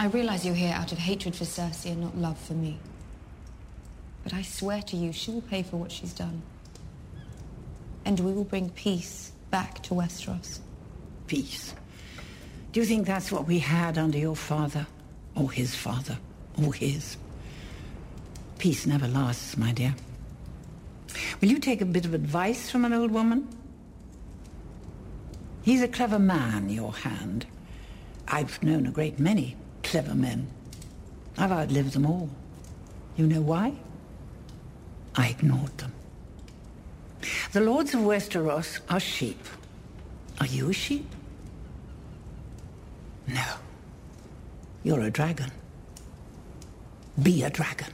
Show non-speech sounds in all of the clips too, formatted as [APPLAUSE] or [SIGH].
I realize you're here out of hatred for Cersei and not love for me. But I swear to you, she will pay for what she's done. And we will bring peace back to Westeros. Peace. Do you think that's what we had under your father? Or his father? Or his? Peace never lasts, my dear. Will you take a bit of advice from an old woman? He's a clever man, your hand. I've known a great many clever men. I've outlived them all. You know why? I ignored them. The lords of Westeros are sheep. Are you a sheep? No. You're a dragon. Be a dragon.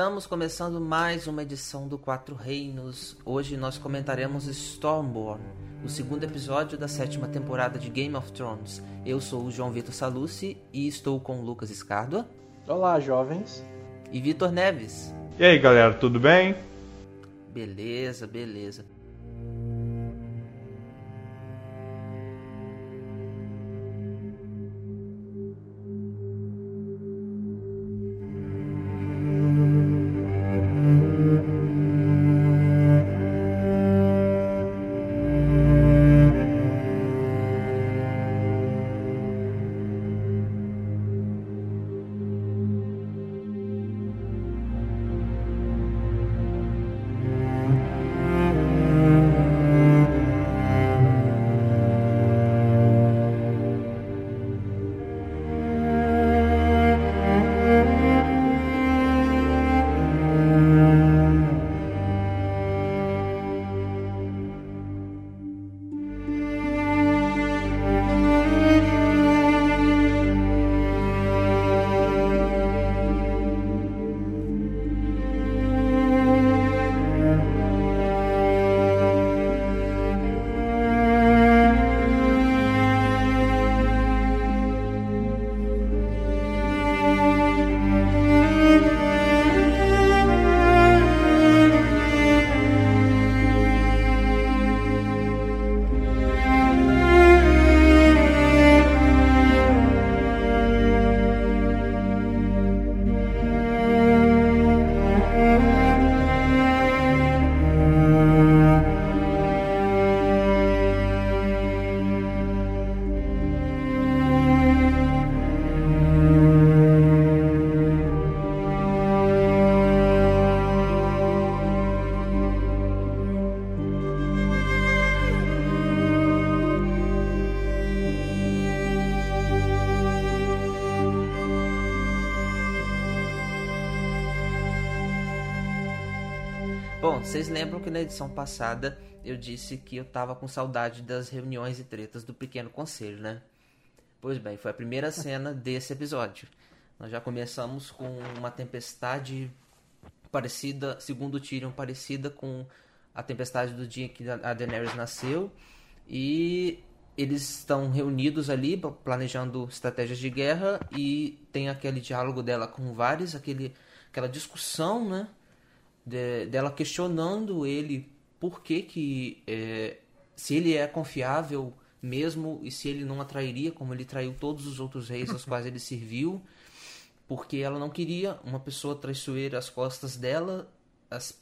Estamos começando mais uma edição do Quatro Reinos. Hoje nós comentaremos Stormborn, o segundo episódio da sétima temporada de Game of Thrones. Eu sou o João Vitor Salucci e estou com Lucas Escardua. Olá, jovens. E Vitor Neves. E aí, galera, tudo bem? Beleza, beleza. Vocês lembram que na edição passada eu disse que eu tava com saudade das reuniões e tretas do Pequeno Conselho, né? Pois bem, foi a primeira [LAUGHS] cena desse episódio. Nós já começamos com uma tempestade parecida, segundo o Tyrion, parecida com a tempestade do dia que a Daenerys nasceu. E eles estão reunidos ali planejando estratégias de guerra e tem aquele diálogo dela com vários, aquele, aquela discussão, né? De, dela questionando ele por que que é, se ele é confiável mesmo e se ele não atrairia como ele traiu todos os outros reis aos quais ele serviu porque ela não queria uma pessoa traiçoeira às costas dela as,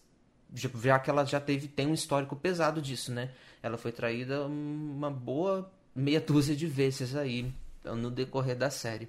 já que ela já teve tem um histórico pesado disso né? Ela foi traída uma boa meia dúzia de vezes aí no decorrer da série.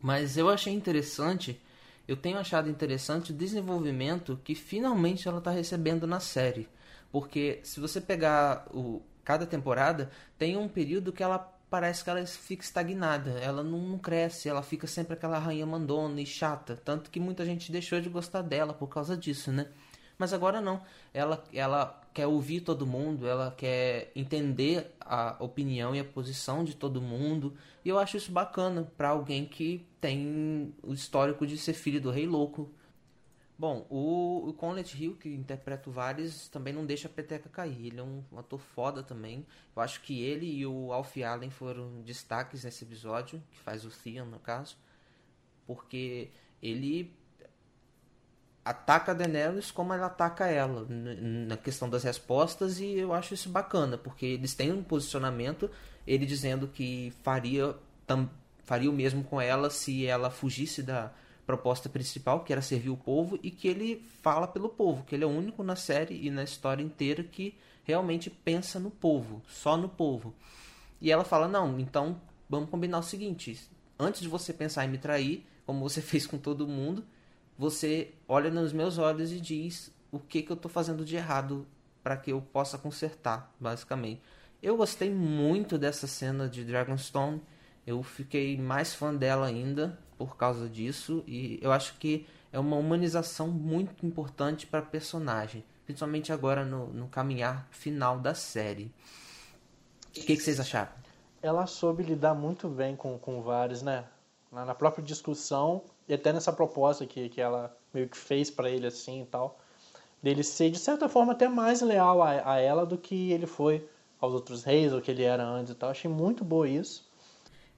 Mas eu achei interessante eu tenho achado interessante o desenvolvimento que finalmente ela está recebendo na série. Porque se você pegar o, cada temporada, tem um período que ela parece que ela fica estagnada. Ela não, não cresce, ela fica sempre aquela rainha mandona e chata. Tanto que muita gente deixou de gostar dela por causa disso, né? Mas agora não. Ela, ela quer ouvir todo mundo, ela quer entender a opinião e a posição de todo mundo. E eu acho isso bacana para alguém que tem o histórico de ser filho do rei louco. Bom, o, o Conlet Hill, que interpreta o Varys, também não deixa a peteca cair. Ele é um ator foda também. Eu acho que ele e o Alf Allen foram destaques nesse episódio, que faz o Theon, no caso. Porque ele ataca a Daenerys como ela ataca ela na questão das respostas e eu acho isso bacana porque eles têm um posicionamento ele dizendo que faria tam, faria o mesmo com ela se ela fugisse da proposta principal que era servir o povo e que ele fala pelo povo que ele é o único na série e na história inteira que realmente pensa no povo só no povo. E ela fala não então vamos combinar o seguinte antes de você pensar em me trair como você [LAUGHS] fez com todo mundo você olha nos meus olhos e diz o que, que eu estou fazendo de errado para que eu possa consertar, basicamente. Eu gostei muito dessa cena de Dragonstone. Eu fiquei mais fã dela ainda por causa disso e eu acho que é uma humanização muito importante para a personagem, principalmente agora no, no caminhar final da série. O que, que, vocês acharam? Ela soube lidar muito bem com, com vários, né? Na própria discussão, e até nessa proposta que, que ela meio que fez para ele assim e tal, dele ser de certa forma até mais leal a, a ela do que ele foi aos outros reis, ou que ele era antes e tal. Achei muito boa isso.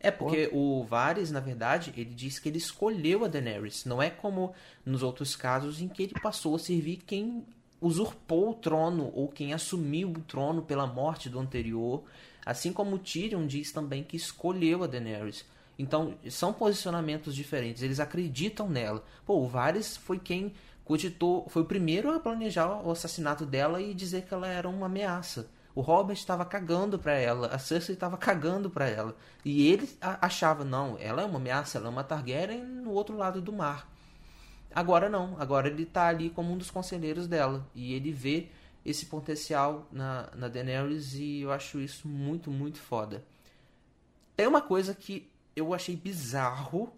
É, porque o Varys, na verdade, ele diz que ele escolheu a Daenerys. Não é como nos outros casos em que ele passou a servir quem usurpou o trono ou quem assumiu o trono pela morte do anterior. Assim como Tyrion diz também que escolheu a Daenerys. Então, são posicionamentos diferentes, eles acreditam nela. Pô, o Varys foi quem cogitou, foi o primeiro a planejar o assassinato dela e dizer que ela era uma ameaça. O Robert estava cagando para ela, a Cersei estava cagando para ela. E ele achava, não, ela é uma ameaça, ela é uma Targaryen no outro lado do mar. Agora não, agora ele está ali como um dos conselheiros dela. E ele vê esse potencial na, na Daenerys e eu acho isso muito, muito foda. Tem uma coisa que eu achei bizarro,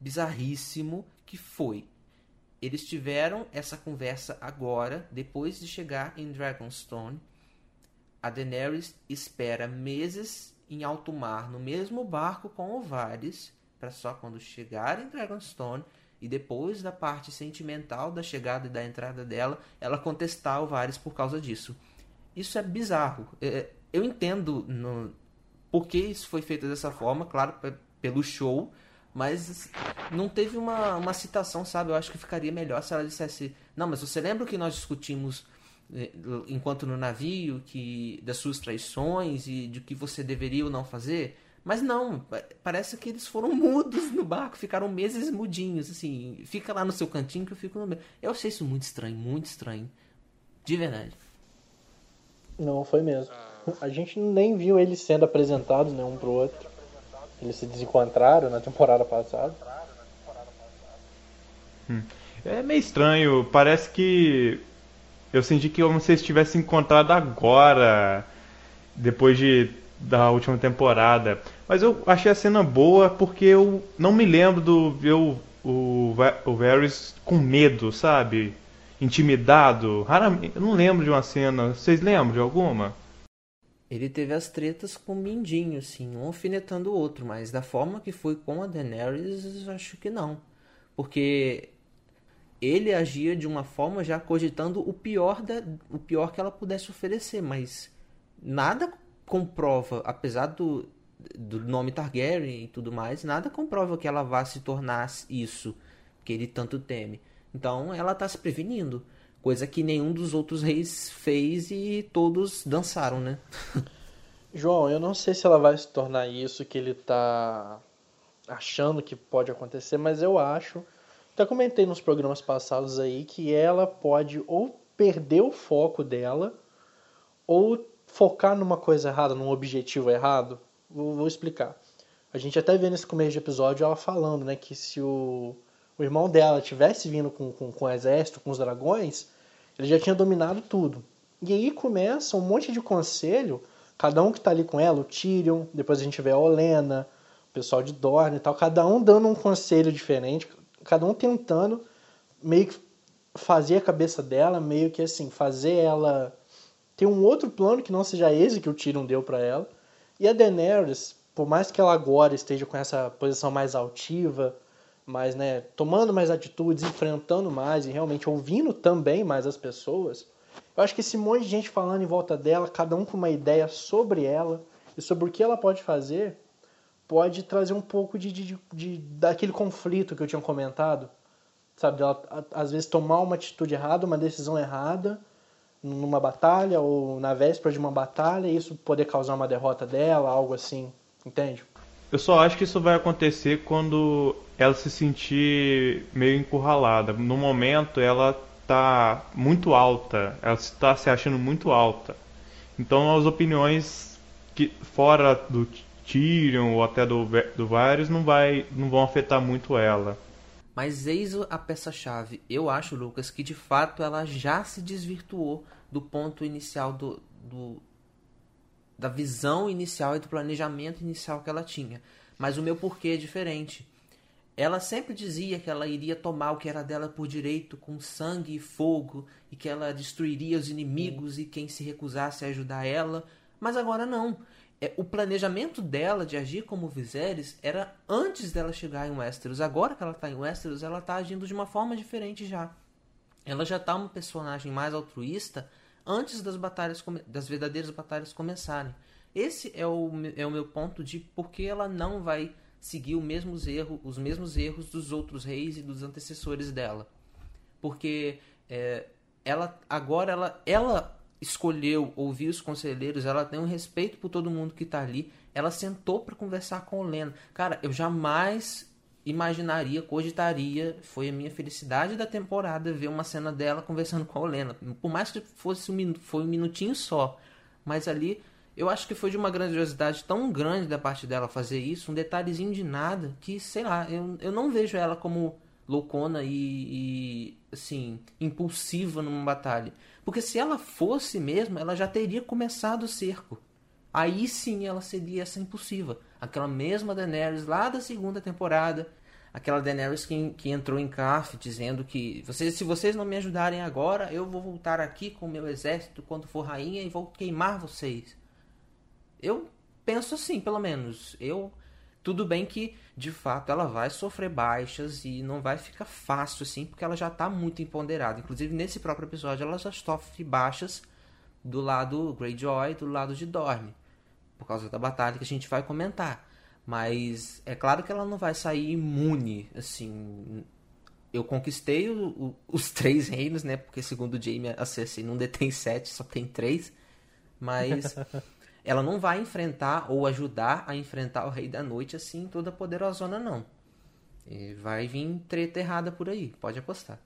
bizarríssimo, que foi. Eles tiveram essa conversa agora, depois de chegar em Dragonstone. A Daenerys espera meses em alto mar, no mesmo barco com o Varys, para só quando chegar em Dragonstone e depois da parte sentimental da chegada e da entrada dela, ela contestar o Varys por causa disso. Isso é bizarro. É, eu entendo no, por que isso foi feito dessa forma, claro, pelo show, mas não teve uma, uma citação, sabe? Eu acho que ficaria melhor se ela dissesse: Não, mas você lembra que nós discutimos eh, enquanto no navio que das suas traições e de que você deveria ou não fazer? Mas não, parece que eles foram [LAUGHS] mudos no barco, ficaram meses mudinhos, assim, fica lá no seu cantinho que eu fico no meu. Eu achei isso muito estranho, muito estranho. De verdade. Não, foi mesmo. A gente nem viu eles sendo apresentados, né, um pro outro. Eles se desencontraram na temporada passada. Hum. É meio estranho, parece que eu senti que como se eles tivessem encontrado agora, depois de da última temporada. Mas eu achei a cena boa porque eu não me lembro do ver o, o, o Varys com medo, sabe? Intimidado. Raramente, eu não lembro de uma cena. Vocês lembram de alguma? Ele teve as tretas com o Mindinho, assim, um alfinetando o outro, mas da forma que foi com a Daenerys, acho que não. Porque ele agia de uma forma já cogitando o pior, da, o pior que ela pudesse oferecer, mas nada comprova, apesar do, do nome Targaryen e tudo mais, nada comprova que ela vá se tornar isso que ele tanto teme. Então ela está se prevenindo. Coisa que nenhum dos outros reis fez e todos dançaram, né? [LAUGHS] João, eu não sei se ela vai se tornar isso que ele tá achando que pode acontecer, mas eu acho. Até comentei nos programas passados aí que ela pode ou perder o foco dela ou focar numa coisa errada, num objetivo errado. Vou, vou explicar. A gente até vê nesse começo de episódio ela falando, né, que se o o irmão dela tivesse vindo com, com, com o exército, com os dragões, ele já tinha dominado tudo. E aí começa um monte de conselho, cada um que está ali com ela, o Tyrion, depois a gente vê a Olena, o pessoal de Dorne e tal, cada um dando um conselho diferente, cada um tentando meio que fazer a cabeça dela, meio que assim, fazer ela ter um outro plano que não seja esse que o Tyrion deu para ela. E a Daenerys, por mais que ela agora esteja com essa posição mais altiva, mais, né, tomando mais atitudes, enfrentando mais e realmente ouvindo também mais as pessoas, eu acho que esse monte de gente falando em volta dela, cada um com uma ideia sobre ela e sobre o que ela pode fazer, pode trazer um pouco de, de, de daquele conflito que eu tinha comentado, sabe? Ela, às vezes tomar uma atitude errada, uma decisão errada numa batalha ou na véspera de uma batalha e isso poder causar uma derrota dela, algo assim, entende? Eu só acho que isso vai acontecer quando ela se sentir meio encurralada. No momento ela tá muito alta, ela está se achando muito alta. Então as opiniões que fora do Tyrion ou até do, do Varys não, vai, não vão afetar muito ela. Mas eis a peça-chave. Eu acho, Lucas, que de fato ela já se desvirtuou do ponto inicial do, do da visão inicial e do planejamento inicial que ela tinha. Mas o meu porquê é diferente. Ela sempre dizia que ela iria tomar o que era dela por direito com sangue e fogo e que ela destruiria os inimigos e quem se recusasse a ajudar ela, mas agora não é, o planejamento dela de agir como Viserys era antes dela chegar em Westeros. Agora que ela está em Westeros, ela está agindo de uma forma diferente já. Ela já está uma personagem mais altruísta antes das batalhas das verdadeiras batalhas começarem. Esse é o, é o meu ponto de por que ela não vai seguir os mesmos erros, os mesmos erros dos outros reis e dos antecessores dela. Porque é, ela agora ela, ela escolheu ouvir os conselheiros, ela tem um respeito por todo mundo que está ali. Ela sentou para conversar com o Lena. Cara, eu jamais imaginaria, cogitaria, foi a minha felicidade da temporada ver uma cena dela conversando com a Olena. Por mais que fosse um, foi um minutinho só, mas ali eu acho que foi de uma grandiosidade tão grande da parte dela fazer isso, um detalhezinho de nada, que sei lá, eu, eu não vejo ela como loucona e, e assim, impulsiva numa batalha. Porque se ela fosse mesmo, ela já teria começado o cerco. Aí sim ela seria essa impulsiva. Aquela mesma Daenerys lá da segunda temporada. Aquela Daenerys que, que entrou em Caf dizendo que vocês, se vocês não me ajudarem agora, eu vou voltar aqui com o meu exército quando for rainha e vou queimar vocês. Eu penso assim, pelo menos. Eu tudo bem que, de fato, ela vai sofrer baixas e não vai ficar fácil assim, porque ela já está muito empoderada. Inclusive, nesse próprio episódio, ela já sofre baixas do lado Greyjoy, do lado de Dorne, por causa da batalha que a gente vai comentar. Mas é claro que ela não vai sair imune, assim. Eu conquistei o, o, os [LAUGHS] três reinos, né? Porque segundo Jaime, a Cersei não detém sete, só tem três. Mas [LAUGHS] ela não vai enfrentar ou ajudar a enfrentar o Rei da Noite assim toda poderosona, não. E vai vir treta errada por aí, pode apostar.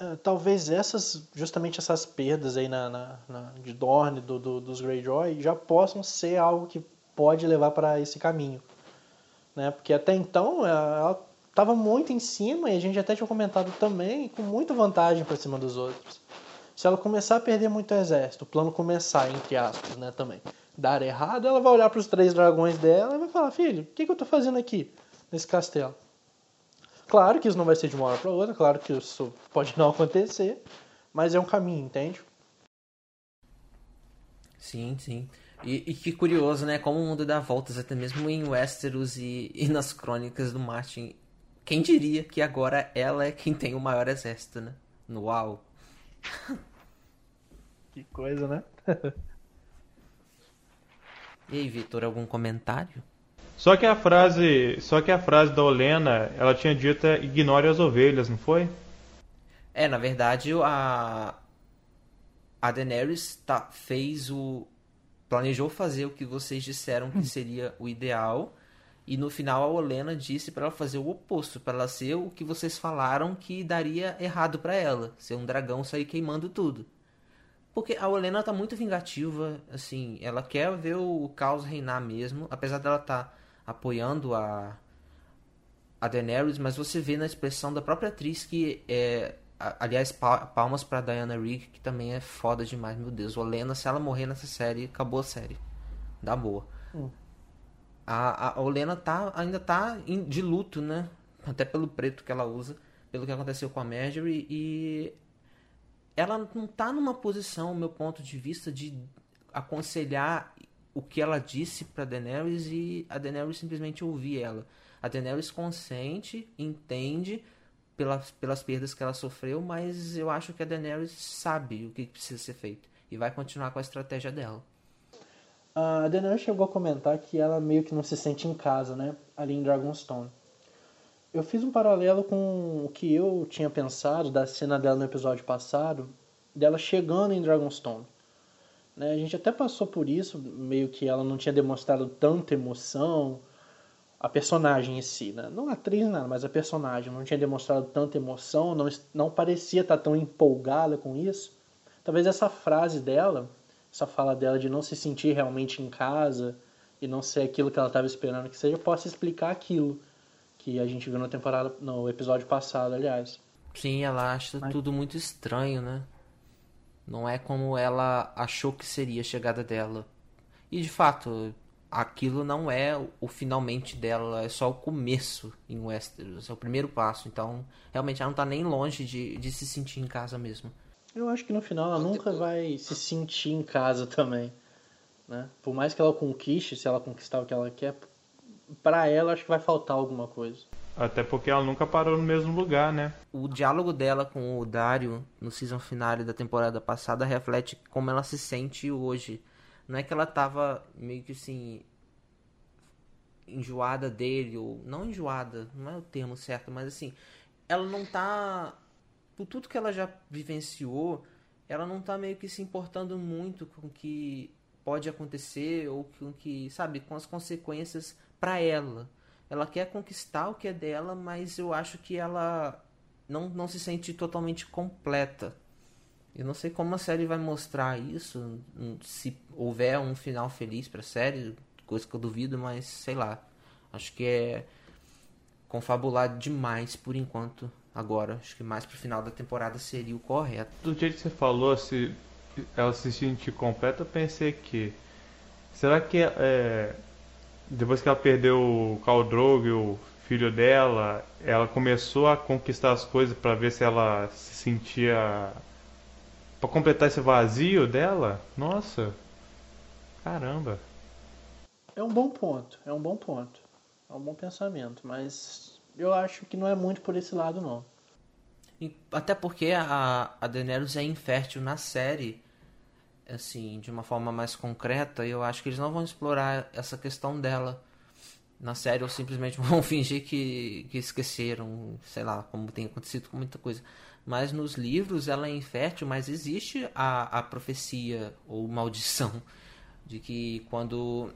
É, talvez essas, justamente essas perdas aí na, na, na de Dorne, do, do, dos Greyjoy, já possam ser algo que pode levar para esse caminho. Né? Porque até então é, ela estava muito em cima e a gente até tinha comentado também com muita vantagem para cima dos outros. Se ela começar a perder muito exército, o plano começar, entre aspas, né, também, dar errado, ela vai olhar para os três dragões dela e vai falar: Filho, o que, que eu estou fazendo aqui nesse castelo? Claro que isso não vai ser de uma hora para outra, claro que isso pode não acontecer, mas é um caminho, entende? Sim, sim. E, e, que curioso, né? Como o mundo dá voltas, até mesmo em Westeros e, e nas crônicas do Martin. Quem diria que agora ela é quem tem o maior exército, né? No UAU. [LAUGHS] que coisa, né? [LAUGHS] E aí, Vitor, algum comentário? Só que a frase, só que a frase da Olena, ela tinha dito é, ignore as ovelhas, não foi? É, na verdade, a a Daenerys tá, fez o planejou fazer o que vocês disseram que seria o ideal e no final a Olena disse para ela fazer o oposto, para ela ser o que vocês falaram que daria errado para ela, ser um dragão sair queimando tudo. Porque a Olena tá muito vingativa, assim, ela quer ver o caos reinar mesmo, apesar dela tá apoiando a a Daenerys, mas você vê na expressão da própria atriz que é aliás palmas para Diana Rigg, que também é foda demais, meu Deus. Olena, se ela morrer nessa série, acabou a série. Dá boa. Hum. A, a Olena tá, ainda tá de luto, né? Até pelo preto que ela usa, pelo que aconteceu com a Marjorie e ela não tá numa posição, meu ponto de vista, de aconselhar o que ela disse para Daenerys e a Daenerys simplesmente ouvir ela. A Daenerys consente, entende pelas, pelas perdas que ela sofreu, mas eu acho que a Daenerys sabe o que precisa ser feito e vai continuar com a estratégia dela. A Daenerys chegou a comentar que ela meio que não se sente em casa, né, ali em Dragonstone. Eu fiz um paralelo com o que eu tinha pensado da cena dela no episódio passado, dela chegando em Dragonstone. Né? A gente até passou por isso, meio que ela não tinha demonstrado tanta emoção, a personagem em si, né? não a atriz nada, mas a personagem não tinha demonstrado tanta emoção, não, não parecia estar tão empolgada com isso. Talvez essa frase dela, essa fala dela de não se sentir realmente em casa e não ser aquilo que ela estava esperando que seja, possa explicar aquilo que a gente viu na temporada, no episódio passado, aliás. Sim, ela acha Mas... tudo muito estranho, né? Não é como ela achou que seria a chegada dela. E de fato, aquilo não é o finalmente dela, é só o começo em Westeros, é o primeiro passo. Então, realmente ela não tá nem longe de, de se sentir em casa mesmo. Eu acho que no final ela nunca vai se sentir em casa também. Né? Por mais que ela conquiste, se ela conquistar o que ela quer, para ela acho que vai faltar alguma coisa. Até porque ela nunca parou no mesmo lugar, né? O diálogo dela com o Dario no season finale da temporada passada reflete como ela se sente hoje. Não é que ela tava meio que assim enjoada dele ou não enjoada, não é o termo certo, mas assim, ela não tá por tudo que ela já vivenciou, ela não tá meio que se importando muito com o que pode acontecer ou com que, sabe, com as consequências para ela. Ela quer conquistar o que é dela, mas eu acho que ela não, não se sente totalmente completa. Eu não sei como a série vai mostrar isso, se houver um final feliz para a série, coisa que eu duvido, mas sei lá. Acho que é confabulado demais por enquanto agora. Acho que mais pro final da temporada seria o correto. Do jeito que você falou, se ela se sentir completa, eu pensei que será que é, depois que ela perdeu o Khal Drogo, o filho dela, ela começou a conquistar as coisas para ver se ela se sentia para completar esse vazio dela. Nossa. Caramba. É um bom ponto, é um bom ponto. É um bom pensamento, mas eu acho que não é muito por esse lado não. Até porque a, a Daenerys é infértil na série assim, de uma forma mais concreta, eu acho que eles não vão explorar essa questão dela na série ou simplesmente [LAUGHS] vão fingir que, que esqueceram, sei lá, como tem acontecido com muita coisa. Mas nos livros ela é infértil, mas existe a, a profecia ou maldição de que quando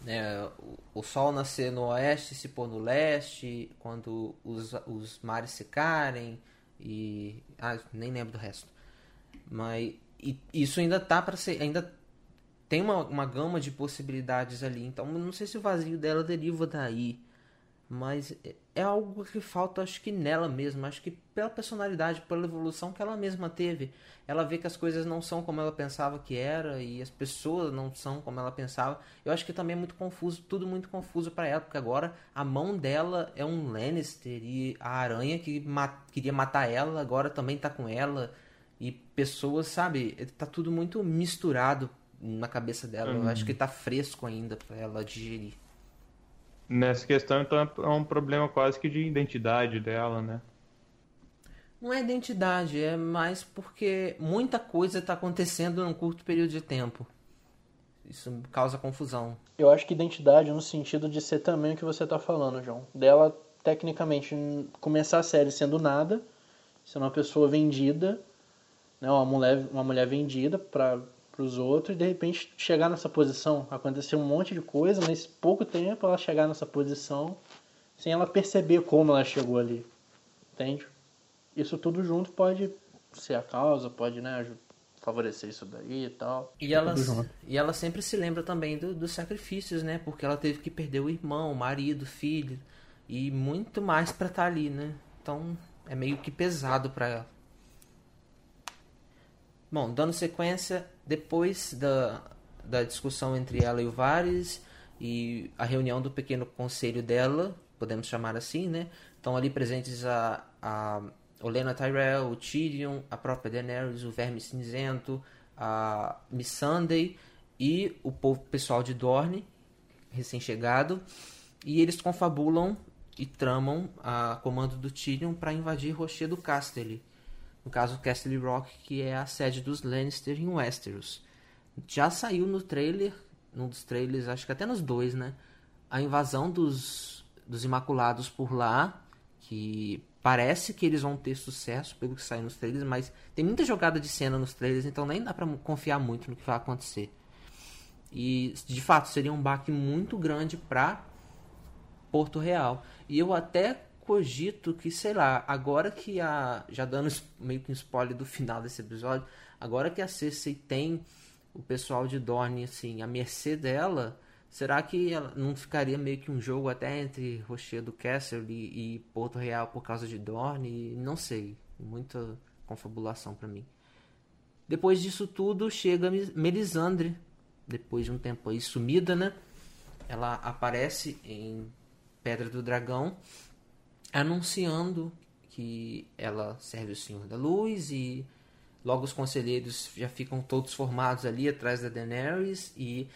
né, o, o sol nascer no oeste se pôr no leste, quando os, os mares secarem e. Ah, nem lembro do resto. Mas e isso ainda tá para ser. Ainda tem uma, uma gama de possibilidades ali. Então, não sei se o vazio dela deriva daí. Mas é, é algo que falta, acho que nela mesma. Acho que pela personalidade, pela evolução que ela mesma teve. Ela vê que as coisas não são como ela pensava que era. E as pessoas não são como ela pensava. Eu acho que também é muito confuso. Tudo muito confuso para ela. Porque agora a mão dela é um Lannister. E a aranha que ma queria matar ela agora também tá com ela e pessoas, sabe? Tá tudo muito misturado na cabeça dela. Uhum. Eu acho que tá fresco ainda para ela digerir. Nessa questão, então, é um problema quase que de identidade dela, né? Não é identidade, é mais porque muita coisa está acontecendo num curto período de tempo. Isso causa confusão. Eu acho que identidade no sentido de ser também o que você está falando, João. Dela, tecnicamente, começar a série sendo nada, sendo uma pessoa vendida né, uma mulher, uma mulher vendida para os outros e de repente chegar nessa posição. Acontecer um monte de coisa, mas pouco tempo ela chegar nessa posição sem ela perceber como ela chegou ali. Entende? Isso tudo junto pode ser a causa, pode né, favorecer isso daí e tal. E ela, e ela sempre se lembra também do, dos sacrifícios, né? Porque ela teve que perder o irmão, o marido, o filho e muito mais para estar tá ali, né? Então é meio que pesado para ela. Bom, dando sequência, depois da, da discussão entre ela e o Vares e a reunião do pequeno conselho dela, podemos chamar assim, né? Estão ali presentes a, a Olena Tyrell, o Tyrion, a própria Daenerys, o Verme Cinzento, a Missandei e o povo pessoal de Dorne, recém-chegado, e eles confabulam e tramam a comando do Tyrion para invadir Rochedo Casterly. No caso, Castle Rock, que é a sede dos Lannister em Westeros. Já saiu no trailer, num dos trailers, acho que até nos dois, né? A invasão dos, dos Imaculados por lá, que parece que eles vão ter sucesso pelo que sai nos trailers, mas tem muita jogada de cena nos trailers, então nem dá para confiar muito no que vai acontecer. E de fato seria um baque muito grande para Porto Real. E eu até cogito que, sei lá, agora que a. Já dando meio que um spoiler do final desse episódio, agora que a Cersei tem o pessoal de Dorne, assim, à mercê dela, será que ela não ficaria meio que um jogo até entre Rochedo Castle e, e Porto Real por causa de Dorne? Não sei. Muita confabulação para mim. Depois disso tudo, chega Melisandre, depois de um tempo aí sumida, né? Ela aparece em Pedra do Dragão, anunciando que ela serve o Senhor da Luz e logo os conselheiros já ficam todos formados ali atrás da Daenerys e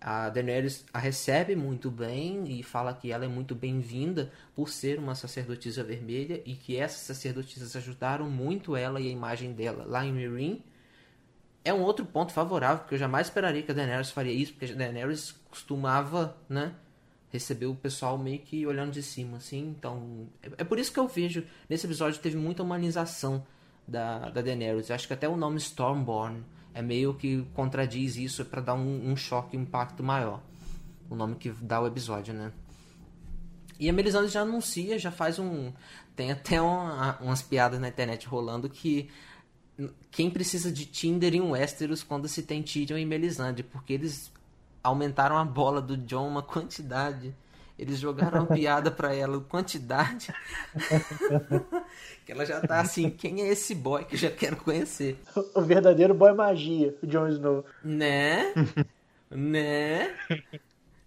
a Daenerys a recebe muito bem e fala que ela é muito bem-vinda por ser uma sacerdotisa vermelha e que essas sacerdotisas ajudaram muito ela e a imagem dela lá em Meereen. É um outro ponto favorável, porque eu jamais esperaria que a Daenerys faria isso, porque a Daenerys costumava, né, recebeu o pessoal meio que olhando de cima, assim. Então, é, é, por isso que eu vejo nesse episódio teve muita humanização da, da Daenerys. Acho que até o nome Stormborn é meio que contradiz isso para dar um, um choque, um impacto maior. O nome que dá o episódio, né? E a Melisandre já anuncia, já faz um. Tem até uma, umas piadas na internet rolando que quem precisa de Tinder em Westeros quando se tem Tyrion e Melisandre, porque eles aumentaram a bola do John uma quantidade. Eles jogaram uma piada para ela, quantidade. [LAUGHS] que ela já tá assim, quem é esse boy que eu já quero conhecer? O verdadeiro boy magia, o Jon Snow. Né? né?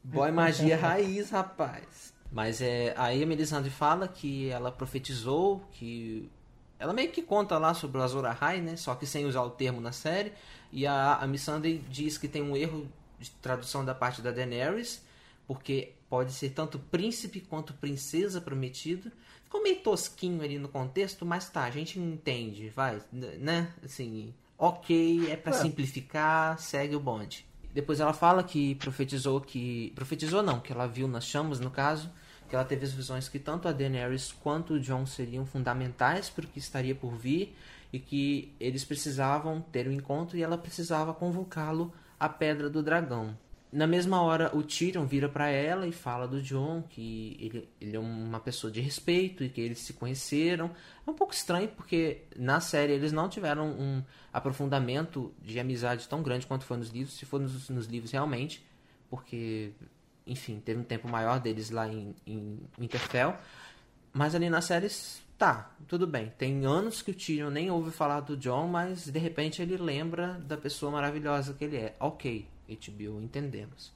Boy magia raiz, rapaz. Mas é, aí a Melisandre fala que ela profetizou, que ela meio que conta lá sobre o Azor Ahai, né? Só que sem usar o termo na série. E a, a Missandei diz que tem um erro de tradução da parte da Daenerys, porque pode ser tanto príncipe quanto princesa prometido. Ficou meio tosquinho ali no contexto, mas tá, a gente entende, vai, né? Assim, ok, é para é. simplificar, segue o bonde. Depois ela fala que profetizou que. Profetizou não, que ela viu nas chamas, no caso, que ela teve as visões que tanto a Daenerys quanto o Jon seriam fundamentais para o que estaria por vir e que eles precisavam ter um encontro e ela precisava convocá-lo a Pedra do Dragão. Na mesma hora, o Tyrion vira para ela e fala do John que ele, ele é uma pessoa de respeito e que eles se conheceram. É um pouco estranho porque na série eles não tiveram um aprofundamento de amizade tão grande quanto foi nos livros, se for nos, nos livros realmente, porque, enfim, teve um tempo maior deles lá em, em Winterfell. Mas ali nas séries Tá, tudo bem. Tem anos que o Tyrion nem ouve falar do John, mas de repente ele lembra da pessoa maravilhosa que ele é. Ok, HBO, entendemos.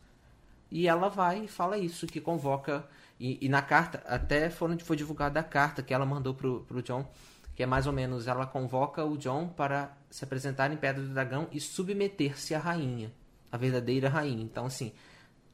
E ela vai e fala isso, que convoca. E, e na carta, até foram, foi divulgada a carta que ela mandou pro, pro John, que é mais ou menos: ela convoca o John para se apresentar em Pedra do Dragão e submeter-se à rainha, a verdadeira rainha. Então, assim,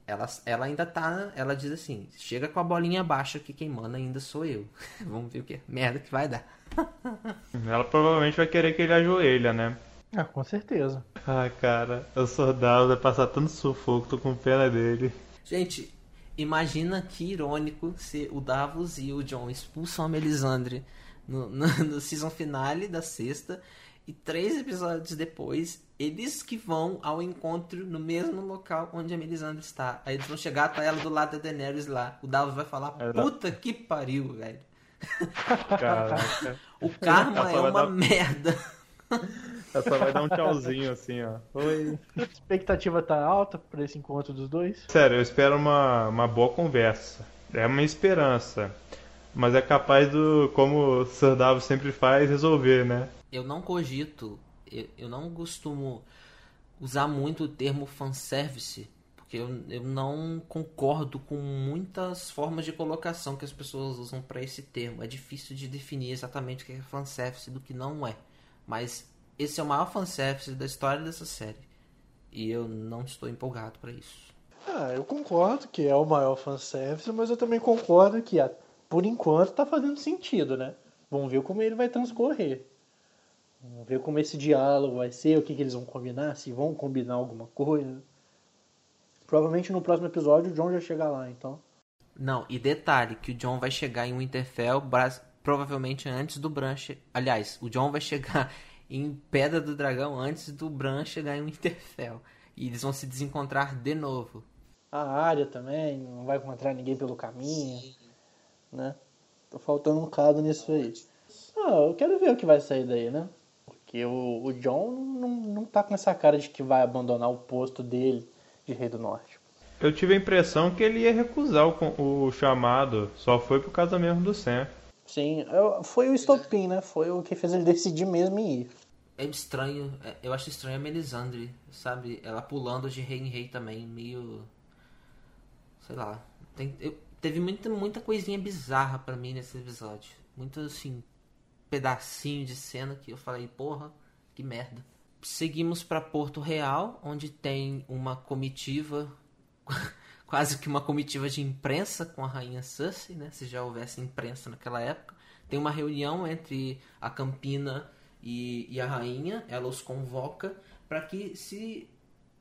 ela, ela ainda tá. Ela diz assim: chega com a bolinha baixa que quem manda ainda sou eu. [LAUGHS] Vamos ver o que merda que vai dar. [LAUGHS] ela provavelmente vai querer que ele ajoelha, né? Ah, com certeza. Ah, cara, o soldado vai passar tanto sufoco, tô com pena dele. Gente, imagina que irônico se o Davos e o John expulsam a Melisandre no, no, no season finale da sexta e três episódios depois, eles que vão ao encontro no mesmo local onde a Melisandre está. Aí eles vão chegar, tá ela do lado da Daenerys lá. O Davos vai falar, puta que pariu, velho. Caraca. [LAUGHS] o karma é uma dar... merda. Ela só vai dar um tchauzinho assim, ó. Oi. A expectativa tá alta pra esse encontro dos dois? Sério, eu espero uma, uma boa conversa. É uma esperança. Mas é capaz do, como o Sir Davos sempre faz, resolver, né? eu não cogito, eu, eu não costumo usar muito o termo fanservice, porque eu, eu não concordo com muitas formas de colocação que as pessoas usam para esse termo. É difícil de definir exatamente o que é fanservice do que não é. Mas esse é o maior fanservice da história dessa série. E eu não estou empolgado para isso. Ah, eu concordo que é o maior fanservice, mas eu também concordo que, por enquanto, tá fazendo sentido, né? Vamos ver como ele vai transcorrer. Vamos ver como esse diálogo vai ser, o que, que eles vão combinar, se vão combinar alguma coisa. Provavelmente no próximo episódio o John já chega lá, então. Não, e detalhe, que o John vai chegar em Winterfell provavelmente antes do Bran. Aliás, o John vai chegar [LAUGHS] em Pedra do Dragão antes do Bran chegar em Winterfell. E eles vão se desencontrar de novo. A área também, não vai encontrar ninguém pelo caminho. Né? Tô faltando um caso nisso aí. Ah, eu quero ver o que vai sair daí, né? Porque o, o John não, não tá com essa cara de que vai abandonar o posto dele de Rei do Norte. Eu tive a impressão que ele ia recusar o, o chamado, só foi por causa mesmo do Sam. Sim, eu, foi o estopim, né? Foi o que fez ele decidir mesmo em ir. É estranho, é, eu acho estranho a Melisandre, sabe? Ela pulando de rei em rei também, meio. Sei lá. Tem, eu, teve muita, muita coisinha bizarra para mim nesse episódio. Muito assim, pedacinho de cena que eu falei, porra, que merda. Seguimos para Porto Real, onde tem uma comitiva, [LAUGHS] quase que uma comitiva de imprensa com a rainha Cersei, né? Se já houvesse imprensa naquela época. Tem uma reunião entre a Campina e, e a rainha, ela os convoca para que se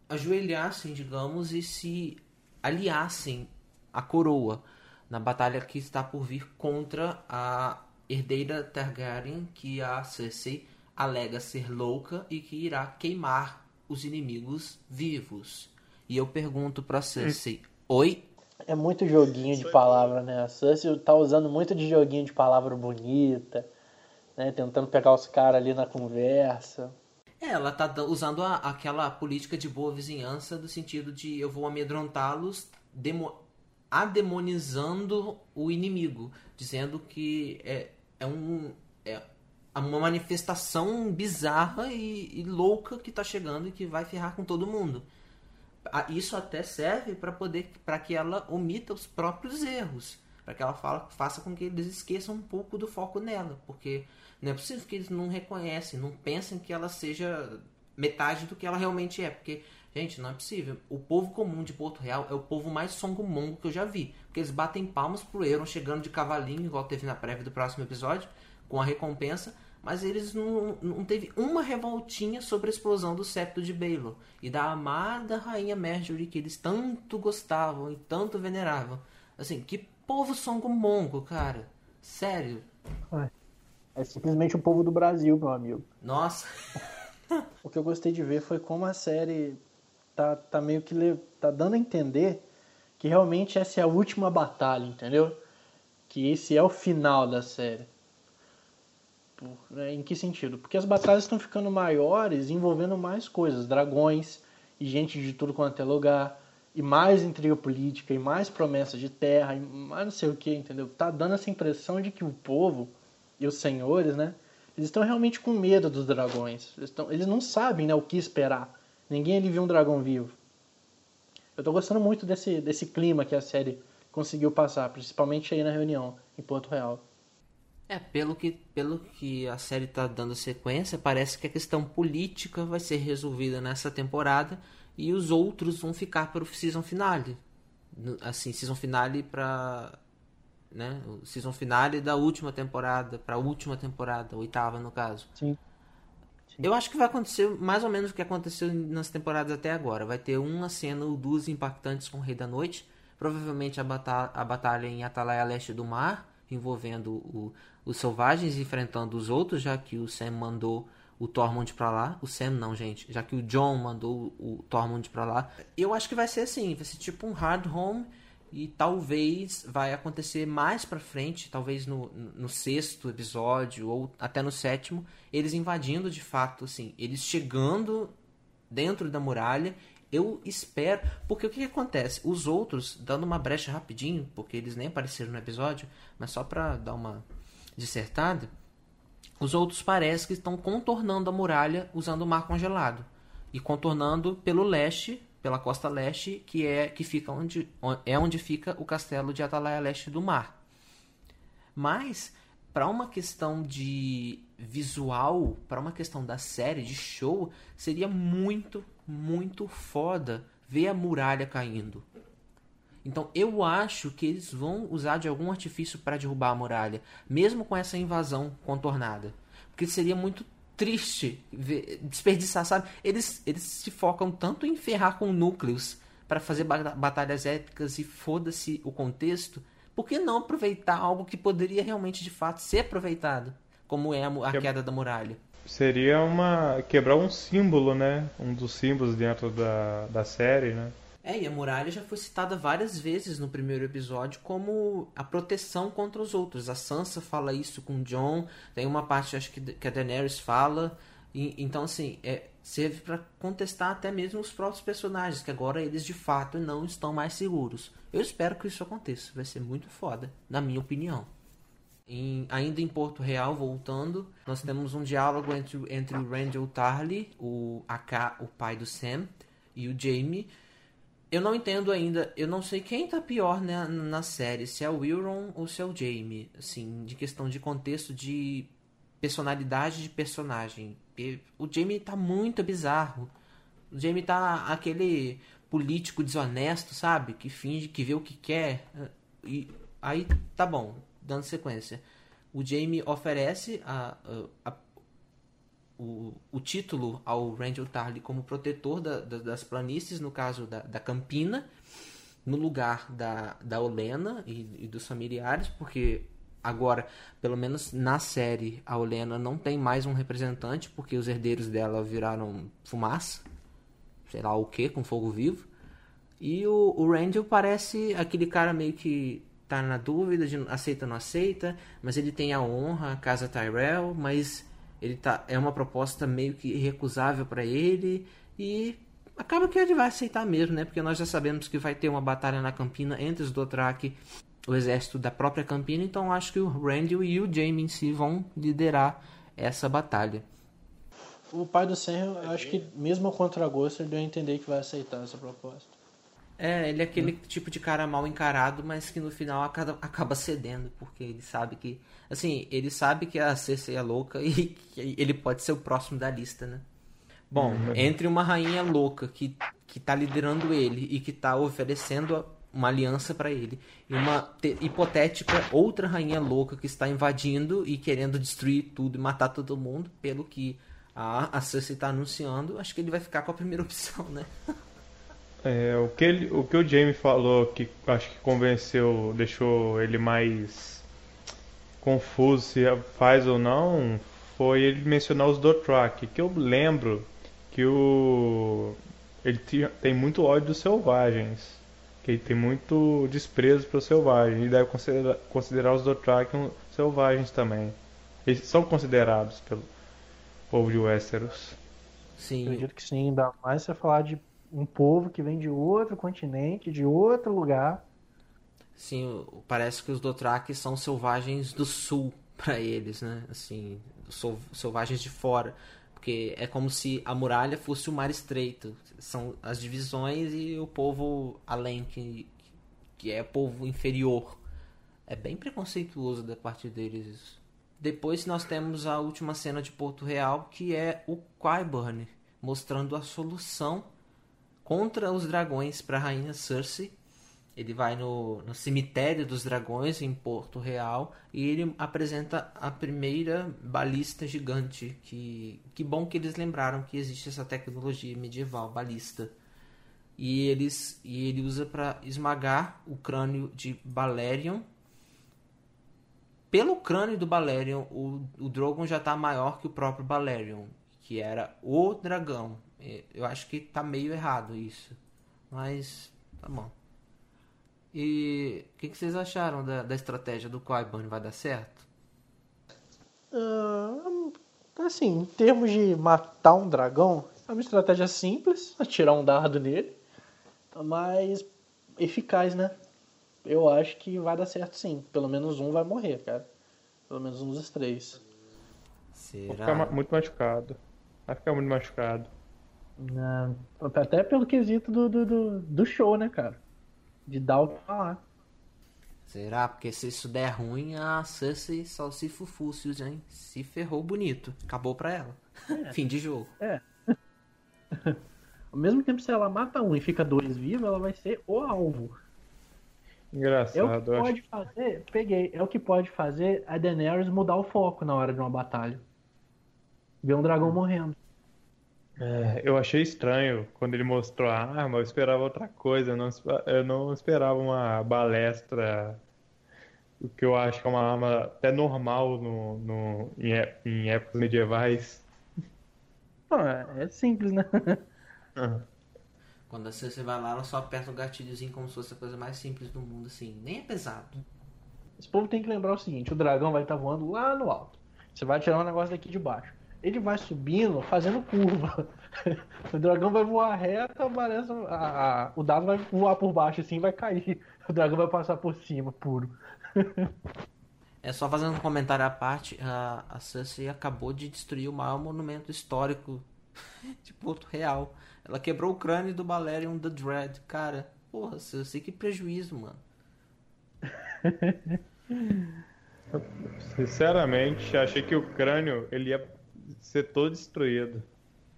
ajoelhassem, digamos, e se aliassem à coroa na batalha que está por vir contra a herdeira Targaryen que a Cersei alega ser louca e que irá queimar os inimigos vivos. E eu pergunto para Cersei: "Oi?" É muito joguinho de palavra, né? A Cersei tá usando muito de joguinho de palavra bonita, né? Tentando pegar os caras ali na conversa. É, ela tá usando a, aquela política de boa vizinhança do sentido de eu vou amedrontá-los demo, ademonizando o inimigo, dizendo que é, é, um, é uma manifestação bizarra e, e louca que está chegando e que vai ferrar com todo mundo. Isso até serve para poder para que ela omita os próprios erros, para que ela fala, faça com que eles esqueçam um pouco do foco nela, porque não é possível que eles não reconhecem, não pensem que ela seja metade do que ela realmente é, porque Gente, não é possível. O povo comum de Porto Real é o povo mais songo-mongo que eu já vi. Porque eles batem palmas pro Euron chegando de cavalinho, igual teve na prévia do próximo episódio, com a recompensa. Mas eles não, não teve uma revoltinha sobre a explosão do septo de Baelor e da amada rainha Marjorie que eles tanto gostavam e tanto veneravam. Assim, que povo songo-mongo, cara. Sério. É simplesmente o povo do Brasil, meu amigo. Nossa. [LAUGHS] o que eu gostei de ver foi como a série tá, tá meio que tá dando a entender que realmente essa é a última batalha, entendeu? Que esse é o final da série. Por, né, em que sentido? Porque as batalhas estão ficando maiores, envolvendo mais coisas, dragões e gente de tudo quanto é lugar, e mais intriga política, e mais promessa de terra, e mais não sei o que, entendeu? Tá dando essa impressão de que o povo e os senhores, né? Eles estão realmente com medo dos dragões. Eles, tão, eles não sabem né, o que esperar. Ninguém ali viu um dragão vivo. Eu tô gostando muito desse, desse clima que a série conseguiu passar, principalmente aí na reunião em Porto Real. É, pelo que, pelo que a série tá dando sequência, parece que a questão política vai ser resolvida nessa temporada e os outros vão ficar para o season finale. Assim, season finale para né, o season finale da última temporada, para a última temporada, oitava no caso. Sim. Eu acho que vai acontecer mais ou menos o que aconteceu nas temporadas até agora. Vai ter uma cena ou duas impactantes com o Rei da Noite. Provavelmente a, batalha, a batalha em Atalaia Leste do Mar, envolvendo o, os selvagens enfrentando os outros, já que o Sam mandou o Tormund para lá. O Sam não, gente, já que o John mandou o Tormund para lá. Eu acho que vai ser assim, vai ser tipo um hard home e talvez vai acontecer mais para frente, talvez no, no sexto episódio ou até no sétimo, eles invadindo de fato, assim, eles chegando dentro da muralha. Eu espero, porque o que, que acontece? Os outros, dando uma brecha rapidinho, porque eles nem apareceram no episódio, mas só para dar uma dissertada, os outros parece que estão contornando a muralha usando o mar congelado e contornando pelo leste pela costa leste, que é que fica onde é onde fica o castelo de Atalaia Leste do Mar. Mas para uma questão de visual, para uma questão da série, de show, seria muito, muito foda ver a muralha caindo. Então eu acho que eles vão usar de algum artifício para derrubar a muralha, mesmo com essa invasão contornada. Porque seria muito triste ver, desperdiçar, sabe? Eles, eles se focam tanto em ferrar com núcleos para fazer batalhas épicas e foda-se o contexto. Por que não aproveitar algo que poderia realmente de fato ser aproveitado? Como é a, a queda da muralha. Seria uma. quebrar um símbolo, né? Um dos símbolos dentro da, da série, né? É, e a muralha já foi citada várias vezes no primeiro episódio como a proteção contra os outros. A Sansa fala isso com o Jon, tem uma parte acho que, que a Daenerys fala. E, então, assim, é, serve para contestar até mesmo os próprios personagens, que agora eles de fato não estão mais seguros. Eu espero que isso aconteça, vai ser muito foda, na minha opinião. Em, ainda em Porto Real, voltando, nós temos um diálogo entre, entre o Randall Tarly, o AK, o pai do Sam, e o Jamie eu não entendo ainda, eu não sei quem tá pior né, na série, se é o Wilron ou se é o Jamie, assim, de questão de contexto de personalidade de personagem. O Jamie tá muito bizarro. O Jamie tá aquele político desonesto, sabe? Que finge que vê o que quer. E aí tá bom, dando sequência. O Jamie oferece a, a, a o, o título ao Randall Tarly como protetor da, da, das planícies, no caso da, da Campina, no lugar da, da Olena e, e, dos familiares, porque agora, pelo menos na série, a Olena não tem mais um representante, porque os herdeiros dela viraram fumaça, sei lá o que, com fogo vivo. E o, o Randall parece aquele cara meio que tá na dúvida de aceita ou não aceita, mas ele tem a honra, a casa Tyrell, mas ele tá é uma proposta meio que irrecusável para ele e acaba que ele vai aceitar mesmo, né? Porque nós já sabemos que vai ter uma batalha na Campina entre os Dothraki, o exército da própria Campina, então acho que o Randall e o Jaime em si vão liderar essa batalha. O pai do Sam, eu acho que mesmo contra gosto, ele deu a entender que vai aceitar essa proposta. É, ele é aquele hum. tipo de cara mal encarado, mas que no final acaba, acaba cedendo, porque ele sabe que. Assim, ele sabe que a Cersei é louca [LAUGHS] e que ele pode ser o próximo da lista, né? Bom, hum, entre uma rainha louca que, que tá liderando ele e que tá oferecendo uma aliança para ele, e uma hipotética outra rainha louca que está invadindo e querendo destruir tudo e matar todo mundo, pelo que a, a Cersei tá anunciando, acho que ele vai ficar com a primeira [LAUGHS] opção, né? É, o, que ele, o que o Jamie falou que acho que convenceu, deixou ele mais confuso se faz ou não, foi ele mencionar os Dothraki, que eu lembro que o ele tem muito ódio dos selvagens, que ele tem muito desprezo para os selvagens, e deve considerar, considerar os Dothraki selvagens também. Eles são considerados pelo povo de Westeros. Sim. Acredito que sim, ainda mais se falar de um povo que vem de outro continente, de outro lugar. Sim, parece que os Dothraki são selvagens do sul [LAUGHS] para eles, né? Assim, selvagens de fora, porque é como se a muralha fosse o mar estreito, são as divisões e o povo além que que é povo inferior. É bem preconceituoso da parte deles isso. Depois nós temos a última cena de Porto Real, que é o Qyburn mostrando a solução contra os dragões para a rainha Cersei. Ele vai no, no cemitério dos dragões em Porto Real e ele apresenta a primeira balista gigante. Que, que bom que eles lembraram que existe essa tecnologia medieval, balista. E, eles, e ele usa para esmagar o crânio de Balerion. Pelo crânio do Balerion, o, o Drogon já está maior que o próprio Balerion, que era o dragão. É, eu acho que tá meio errado isso. Mas tá bom. E o que, que, vocês acharam da, da estratégia do Qui-Ban? Vai dar certo? Uh, assim, em termos de matar um dragão, é uma estratégia simples, atirar um dardo nele, mas eficaz, né? Eu acho que vai dar certo sim. Pelo menos um vai morrer, cara. Pelo menos um dos três. Será? Vai ficar muito machucado. Vai ficar muito machucado. Não, até pelo quesito do, do, do, do show, né, cara? De dar o que falar. Será? Porque se isso der ruim, a Cersei só se fufúcios, hein? Se ferrou bonito. Acabou pra ela. É. [LAUGHS] Fim de jogo. É. Ao [LAUGHS] mesmo tempo, se ela mata um e fica dois vivos, ela vai ser o alvo. É o Engraçado. que eu acho. pode fazer, peguei, é o que pode fazer a Daenerys mudar o foco na hora de uma batalha. Ver um dragão morrendo. É, eu achei estranho quando ele mostrou a arma, eu esperava outra coisa, eu não, eu não esperava uma balestra, o que eu acho que é uma arma até normal no, no, em, é- em épocas medievais. Pô, é simples, né? [LAUGHS] Quando a Cersei vai lá, ela só aperta o gatilhozinho como se fosse a coisa mais simples do mundo, assim. Nem é pesado. Esse povo tem que lembrar o seguinte: o dragão vai estar voando lá no alto. Você vai tirar um negócio daqui de baixo. Ele vai subindo, fazendo curva. [LAUGHS] o dragão vai voar reto, parece, a- a- o dado vai voar por baixo assim e vai cair. O dragão vai passar por cima, puro. É só fazendo um comentário à parte, a, a Cersei acabou de destruir o maior monumento histórico [LAUGHS] de Porto Real. Ela quebrou o crânio do Balerion the Dread. Cara, porra, Cersei, que prejuízo, mano. [LAUGHS] Sinceramente, achei que o crânio ele ia ser todo destruído.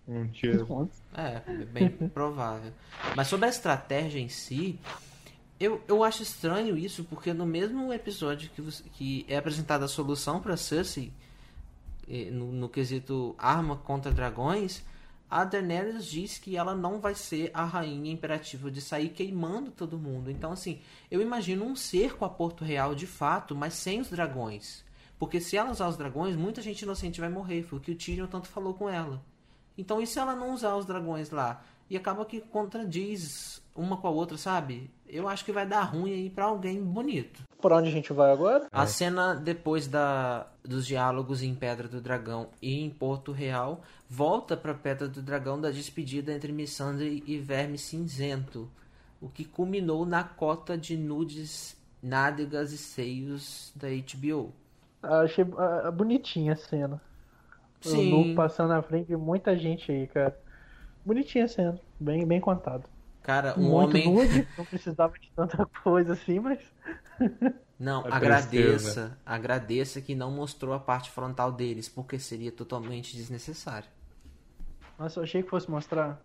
Um tiro. É, bem [LAUGHS] provável. Mas sobre a estratégia em si, eu, eu acho estranho isso, porque no mesmo episódio que, você- que é apresentada a solução para Cersei, eh, no, no quesito arma contra dragões, a Daenerys diz que ela não vai ser a rainha imperativa de sair queimando todo mundo. Então, assim, eu imagino um cerco a Porto Real de fato, mas sem os dragões. Porque se ela usar os dragões, muita gente inocente vai morrer. Foi o que o Tyrion tanto falou com ela. Então, e se ela não usar os dragões lá? E acaba que contradiz uma com a outra, sabe? Eu acho que vai dar ruim aí pra alguém bonito. Por onde a gente vai agora? A cena depois da, dos diálogos em Pedra do Dragão e em Porto Real volta pra Pedra do Dragão da despedida entre Missandei e Verme Cinzento, o que culminou na cota de nudes, nádegas e seios da HBO. Ah, Achei ah, bonitinha a cena. O Sim. Luke passando na frente de muita gente aí, cara. Bonitinha a cena. Bem, bem contado. Cara, um Muito homem. nude, [LAUGHS] não precisava de tanta coisa assim, mas. [LAUGHS] Não, A agradeça. Agradeça que não mostrou a parte frontal deles, porque seria totalmente desnecessário. Nossa, eu achei que fosse mostrar.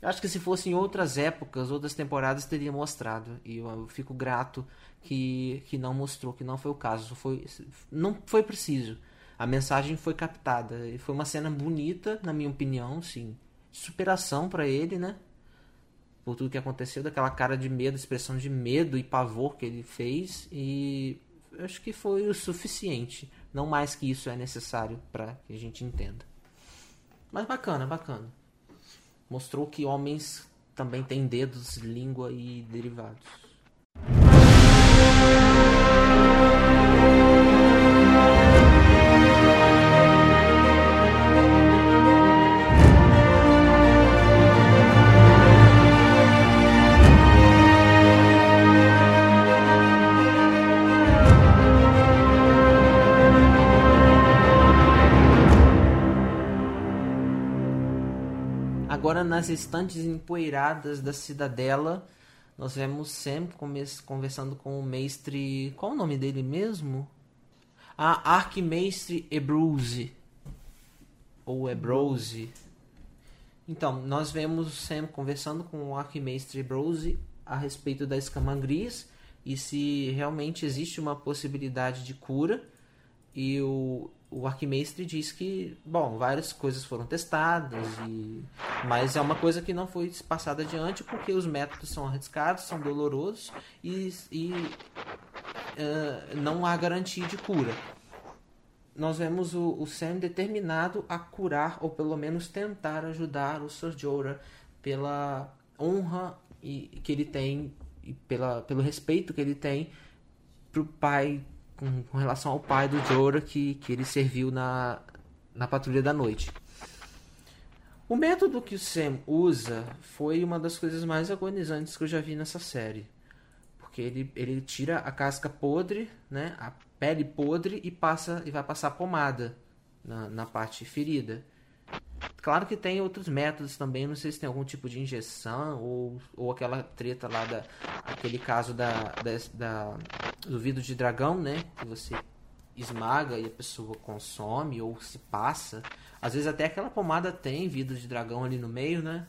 Eu acho que se fosse em outras épocas, outras temporadas, teria mostrado. E eu, fico grato que, que não mostrou, que não foi o caso. Foi, não foi preciso. A mensagem foi captada. E foi uma cena bonita, na minha opinião, sim. Superação pra ele, né? Por tudo que aconteceu, daquela cara de medo, expressão de medo e pavor que ele fez. E acho que foi o suficiente. Não mais que isso é necessário pra que a gente entenda. Mas bacana, bacana mostrou que homens também têm dedos, língua e derivados. Agora, nas estantes empoeiradas da cidadela, nós vemos come- conversando com o mestre. Qual o nome dele mesmo? Ah, Arquimestre Ebruse. Ou Ebrose. Então, nós vemos Sam conversando com o Arquimestre Ebrose a respeito da escama gris e se realmente existe uma possibilidade de cura. E o, o Arquimestre diz que, bom, várias coisas foram testadas, e, mas é uma coisa que não foi passada adiante porque os métodos são arriscados, são dolorosos e, e eh, não há garantia de cura. Nós vemos o, o Sam determinado a curar, ou pelo menos tentar ajudar o Sir Jorah pela honra e, que ele tem, e pela, pelo respeito que ele tem pro pai com, com relação ao pai do Jorah que, que ele serviu na, na Patrulha da Noite. O método que o Sam usa foi uma das coisas mais agonizantes que eu já vi nessa série. Porque ele, ele tira a casca podre, né, a pele podre e passa e vai passar pomada na, na parte ferida. Claro que tem outros métodos também, não sei se tem algum tipo de injeção ou, ou aquela treta lá da aquele caso da, da, da do vidro de dragão, né? Que você esmaga e a pessoa consome ou se passa. Às vezes até aquela pomada tem vidro de dragão ali no meio, né?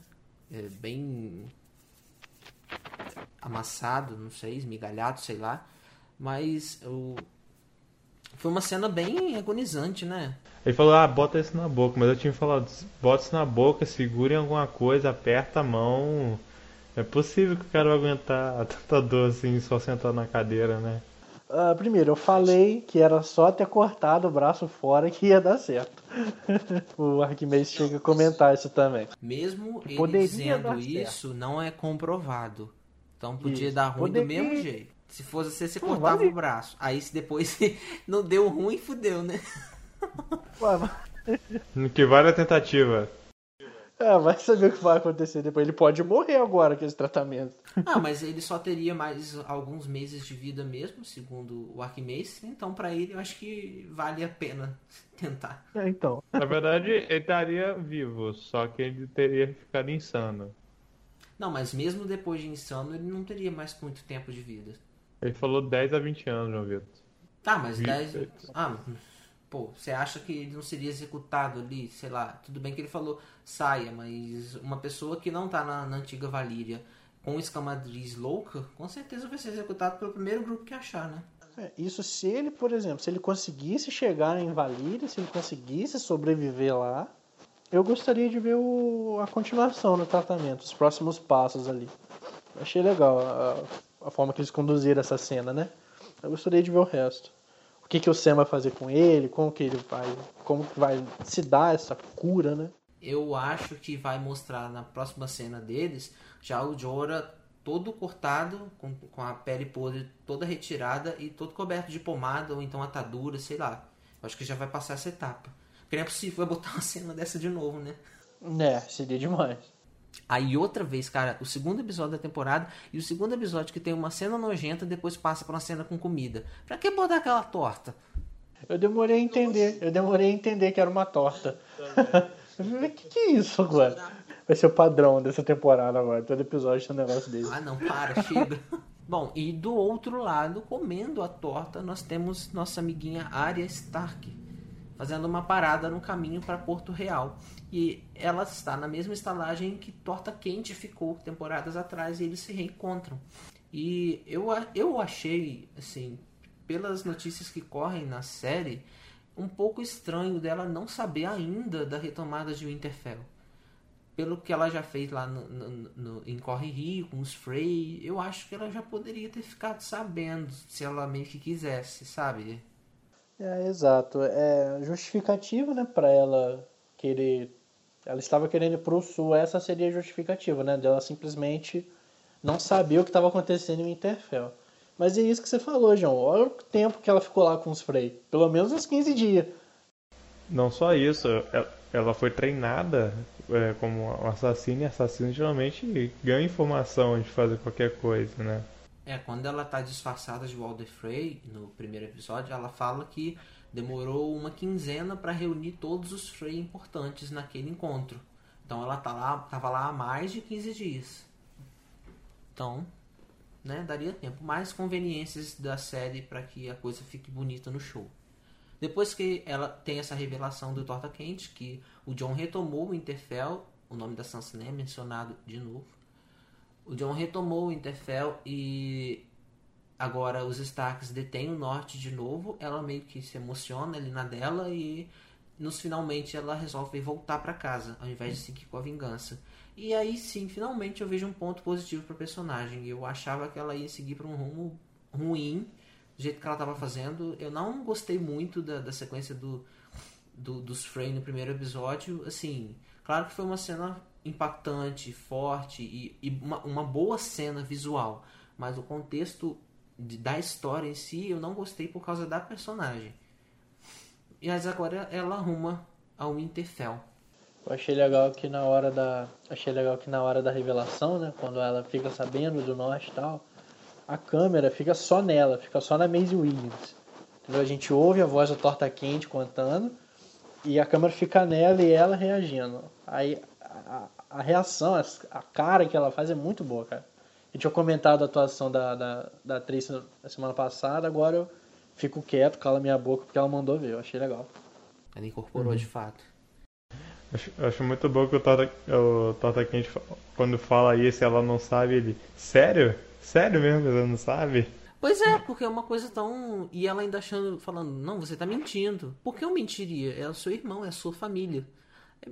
É bem amassado, não sei, esmigalhado, sei lá. Mas o... foi uma cena bem agonizante, né? Ele falou, ah, bota isso na boca, mas eu tinha falado, bota isso na boca, segura alguma coisa, aperta a mão. É possível que o cara vai aguentar [LAUGHS] tanta dor assim só sentado na cadeira, né? Uh, primeiro, eu falei que era só ter cortado o braço fora que ia dar certo. [LAUGHS] o Arquimedes chega a comentar isso também. Mesmo ele Poderia dizendo isso, certo. não é comprovado. Então podia isso. dar ruim Poderia... do mesmo jeito. Se fosse você, você cortava vale. o braço. Aí se depois [LAUGHS] não deu ruim, fudeu, né? No que vale a tentativa. [LAUGHS] Ah, vai saber o que vai acontecer depois. Ele pode morrer agora com esse tratamento. [LAUGHS] Ah, mas ele só teria mais alguns meses de vida mesmo, segundo o Arquimedes. Então, para ele, eu acho que vale a pena [LAUGHS] tentar. É, então. Na verdade, ele estaria vivo, só que ele teria ficado insano. Não, mas mesmo depois de insano, ele não teria mais muito tempo de vida. Ele falou 10 a 20 anos, João Vitor. Tá, mas 10. Ah, pô, você acha que ele não seria executado ali, sei lá, tudo bem que ele falou saia, mas uma pessoa que não tá na, na antiga Valíria com escamadriz louca, com certeza vai ser executado pelo primeiro grupo que achar, né? É, isso se ele, por exemplo, se ele conseguisse chegar em Valíria, se ele conseguisse sobreviver lá, eu gostaria de ver o, a continuação do tratamento, os próximos passos ali. Achei legal a, a forma que eles conduziram essa cena, né? Eu gostaria de ver o resto que, que o Sam vai fazer com ele, como que ele vai, como que vai se dar essa cura, né? Eu acho que vai mostrar na próxima cena deles já o Jorah todo cortado, com, com a pele podre toda retirada e todo coberto de pomada ou então atadura, sei lá. Eu acho que já vai passar essa etapa. Porque não é possível botar uma cena dessa de novo, né? É, seria demais. Aí outra vez, cara, o segundo episódio da temporada e o segundo episódio que tem uma cena nojenta, depois passa pra uma cena com comida. Pra que botar aquela torta? Eu demorei a entender, eu demorei a entender que era uma torta. O [LAUGHS] que, que é isso agora? Vai ser o padrão dessa temporada agora, todo episódio tem um negócio desse. Ah não, para, chega. [LAUGHS] Bom, e do outro lado, comendo a torta, nós temos nossa amiguinha Arya Stark fazendo uma parada no caminho para Porto Real. E ela está na mesma estalagem que Torta Quente ficou temporadas atrás e eles se reencontram. E eu, eu achei, assim, pelas notícias que correm na série, um pouco estranho dela não saber ainda da retomada de Winterfell. Pelo que ela já fez lá no, no, no, em Corre Rio, com os Frey, eu acho que ela já poderia ter ficado sabendo, se ela meio que quisesse, sabe? É, exato. É justificativo, né, para ela querer. Ela estava querendo ir pro sul, essa seria a justificativa, né? Dela simplesmente não saber o que estava acontecendo em Winterfell. Mas é isso que você falou, João. Olha o tempo que ela ficou lá com os Frey. Pelo menos uns 15 dias. Não só isso, ela foi treinada é, como assassina e assassino geralmente ganha informação de fazer qualquer coisa, né? É, quando ela tá disfarçada de Walder Frey, no primeiro episódio, ela fala que demorou uma quinzena para reunir todos os Frey importantes naquele encontro. Então ela tá lá, tava lá há mais de 15 dias. Então, né, daria tempo. Mais conveniências da série para que a coisa fique bonita no show. Depois que ela tem essa revelação do Torta Quente, que o John retomou o Interfell, o nome da Sansa é mencionado de novo o John retomou o Interfell e agora os Starks detêm o norte de novo. Ela meio que se emociona ali na dela e nos finalmente ela resolve voltar para casa ao invés de seguir com a vingança. E aí sim, finalmente eu vejo um ponto positivo para personagem. Eu achava que ela ia seguir para um rumo ruim do jeito que ela estava fazendo. Eu não gostei muito da, da sequência do, do dos Frey no primeiro episódio. Assim, claro que foi uma cena impactante, forte e, e uma, uma, boa cena visual. Mas o contexto de, da história em si eu não gostei por causa da personagem. E mas agora ela arruma ao Winterfell. Eu achei legal que na hora da. Achei legal que na hora da revelação, né? Quando ela fica sabendo do norte e tal, a câmera fica só nela, fica só na Maisie Williams. Entendeu? A gente ouve a voz do Torta Quente contando e a câmera fica nela e ela reagindo. Aí a, a reação, a cara que ela faz é muito boa, cara. Eu tinha comentado a atuação da, da, da atriz na semana passada, agora eu fico quieto, cala minha boca, porque ela mandou ver, eu achei legal. Ela incorporou uhum. de fato. Acho, acho muito bom que o Tata, o Tata Quente, quando fala isso, ela não sabe, ele. Sério? Sério mesmo, ela não sabe? Pois é, porque é uma coisa tão. E ela ainda achando, falando, não, você tá mentindo. Por que eu mentiria? É o seu irmão, é a sua família.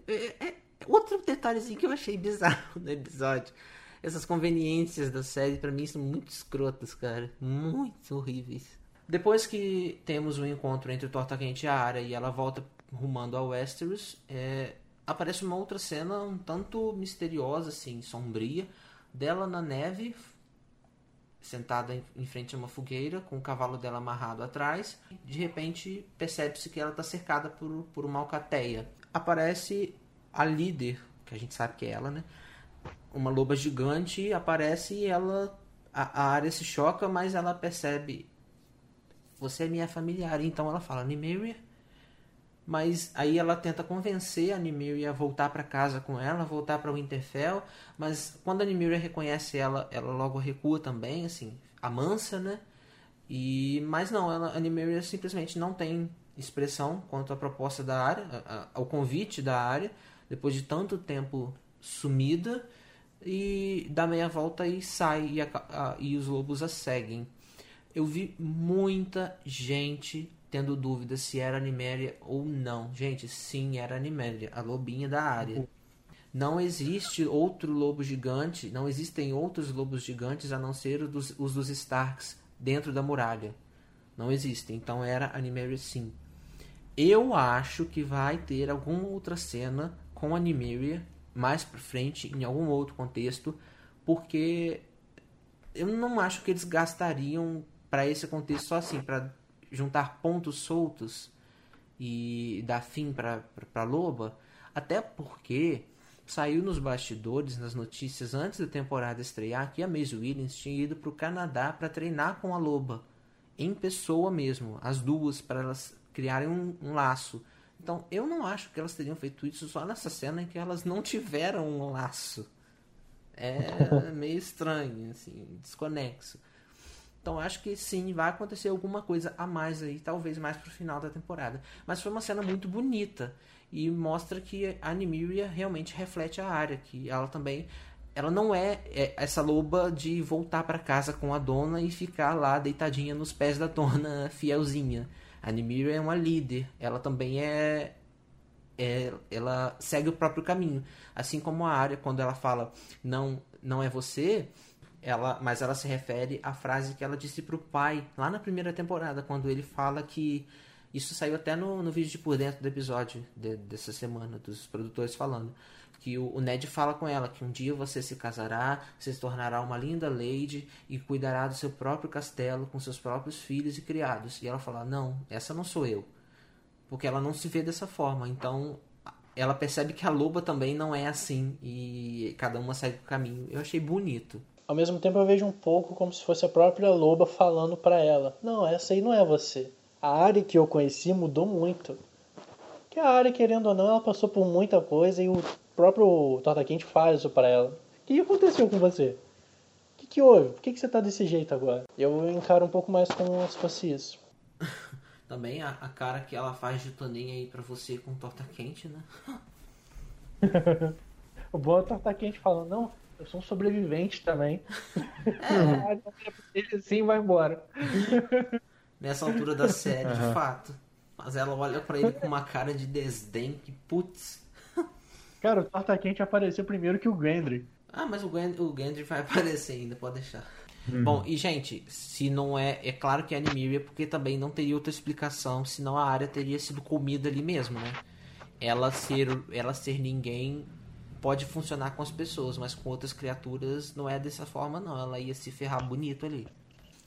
É, é, é outro detalhezinho que eu achei bizarro no episódio. Essas conveniências da série, para mim, são muito escrotas, cara. Muito horríveis. Depois que temos o um encontro entre o Torta Quente e a Arya e ela volta rumando a Westeros, é, aparece uma outra cena um tanto misteriosa, assim, sombria, dela na neve, sentada em frente a uma fogueira, com o cavalo dela amarrado atrás. De repente, percebe-se que ela está cercada por, por uma alcateia. Aparece a líder, que a gente sabe que é ela, né? Uma loba gigante aparece e ela. A, a área se choca, mas ela percebe. Você é minha familiar. Então ela fala, Nimeria. Mas aí ela tenta convencer a Nimeria a voltar para casa com ela, voltar para Winterfell. Mas quando a Nimeria reconhece ela, ela logo recua também, assim, amansa, né? E, mas não, ela, a Nimeria simplesmente não tem expressão quanto à proposta da área, ao convite da área depois de tanto tempo sumida e dá meia volta e sai e, a, a, e os lobos a seguem. Eu vi muita gente tendo dúvida se era Animéria ou não. Gente, sim, era Animéria, a lobinha da área. Não existe outro lobo gigante, não existem outros lobos gigantes a não ser os dos, os dos Starks dentro da muralha. Não existem. Então era Animéria sim. Eu acho que vai ter alguma outra cena com a Nimeria mais para frente em algum outro contexto, porque eu não acho que eles gastariam para esse contexto só assim, para juntar pontos soltos e dar fim para para Loba, até porque saiu nos bastidores, nas notícias antes da temporada estrear que a Maisie Williams tinha ido para o Canadá para treinar com a Loba em pessoa mesmo, as duas para elas criarem um, um laço então, eu não acho que elas teriam feito isso só nessa cena em que elas não tiveram um laço. É [LAUGHS] meio estranho, assim, desconexo. Então, acho que sim, vai acontecer alguma coisa a mais aí, talvez mais pro final da temporada. Mas foi uma cena muito bonita e mostra que a Nymeria realmente reflete a área, que ela também ela não é, é essa loba de voltar para casa com a dona e ficar lá deitadinha nos pés da dona [LAUGHS] fielzinha. A Nimira é uma líder, ela também é, é, ela segue o próprio caminho, assim como a área quando ela fala não não é você, ela mas ela se refere à frase que ela disse para o pai lá na primeira temporada quando ele fala que isso saiu até no, no vídeo de por dentro do episódio de, dessa semana dos produtores falando que o, Ned fala com ela que um dia você se casará, você se tornará uma linda lady e cuidará do seu próprio castelo com seus próprios filhos e criados. E ela fala: "Não, essa não sou eu". Porque ela não se vê dessa forma. Então, ela percebe que a loba também não é assim e cada uma segue o caminho. Eu achei bonito. Ao mesmo tempo eu vejo um pouco como se fosse a própria loba falando para ela: "Não, essa aí não é você. A área que eu conheci mudou muito". Que a área, querendo ou não, ela passou por muita coisa e o próprio Torta Quente fala isso para ela. O que aconteceu com você? O que, que houve? Por que, que você tá desse jeito agora? Eu encaro um pouco mais como se fosse isso. [LAUGHS] Também a, a, cara que ela faz de Toninha aí pra você com torta quente, né? [LAUGHS] o bom é torta quente falando, não, eu sou um sobrevivente também. [LAUGHS] É. Assim vai embora. Nessa altura da série, uhum. de fato. Mas ela olha para ele com uma cara de desdém que, putz, Cara, o Torta Quente apareceu primeiro que o Gendry. Ah, mas o Gendry, o Gendry vai [LAUGHS] aparecer ainda, pode deixar. Uhum. Bom, e gente, se não é. É claro que é Animíria, porque também não teria outra explicação, senão a área teria sido comida ali mesmo, né? Ela ser, ela ser ninguém pode funcionar com as pessoas, mas com outras criaturas não é dessa forma, não. Ela ia se ferrar bonito ali.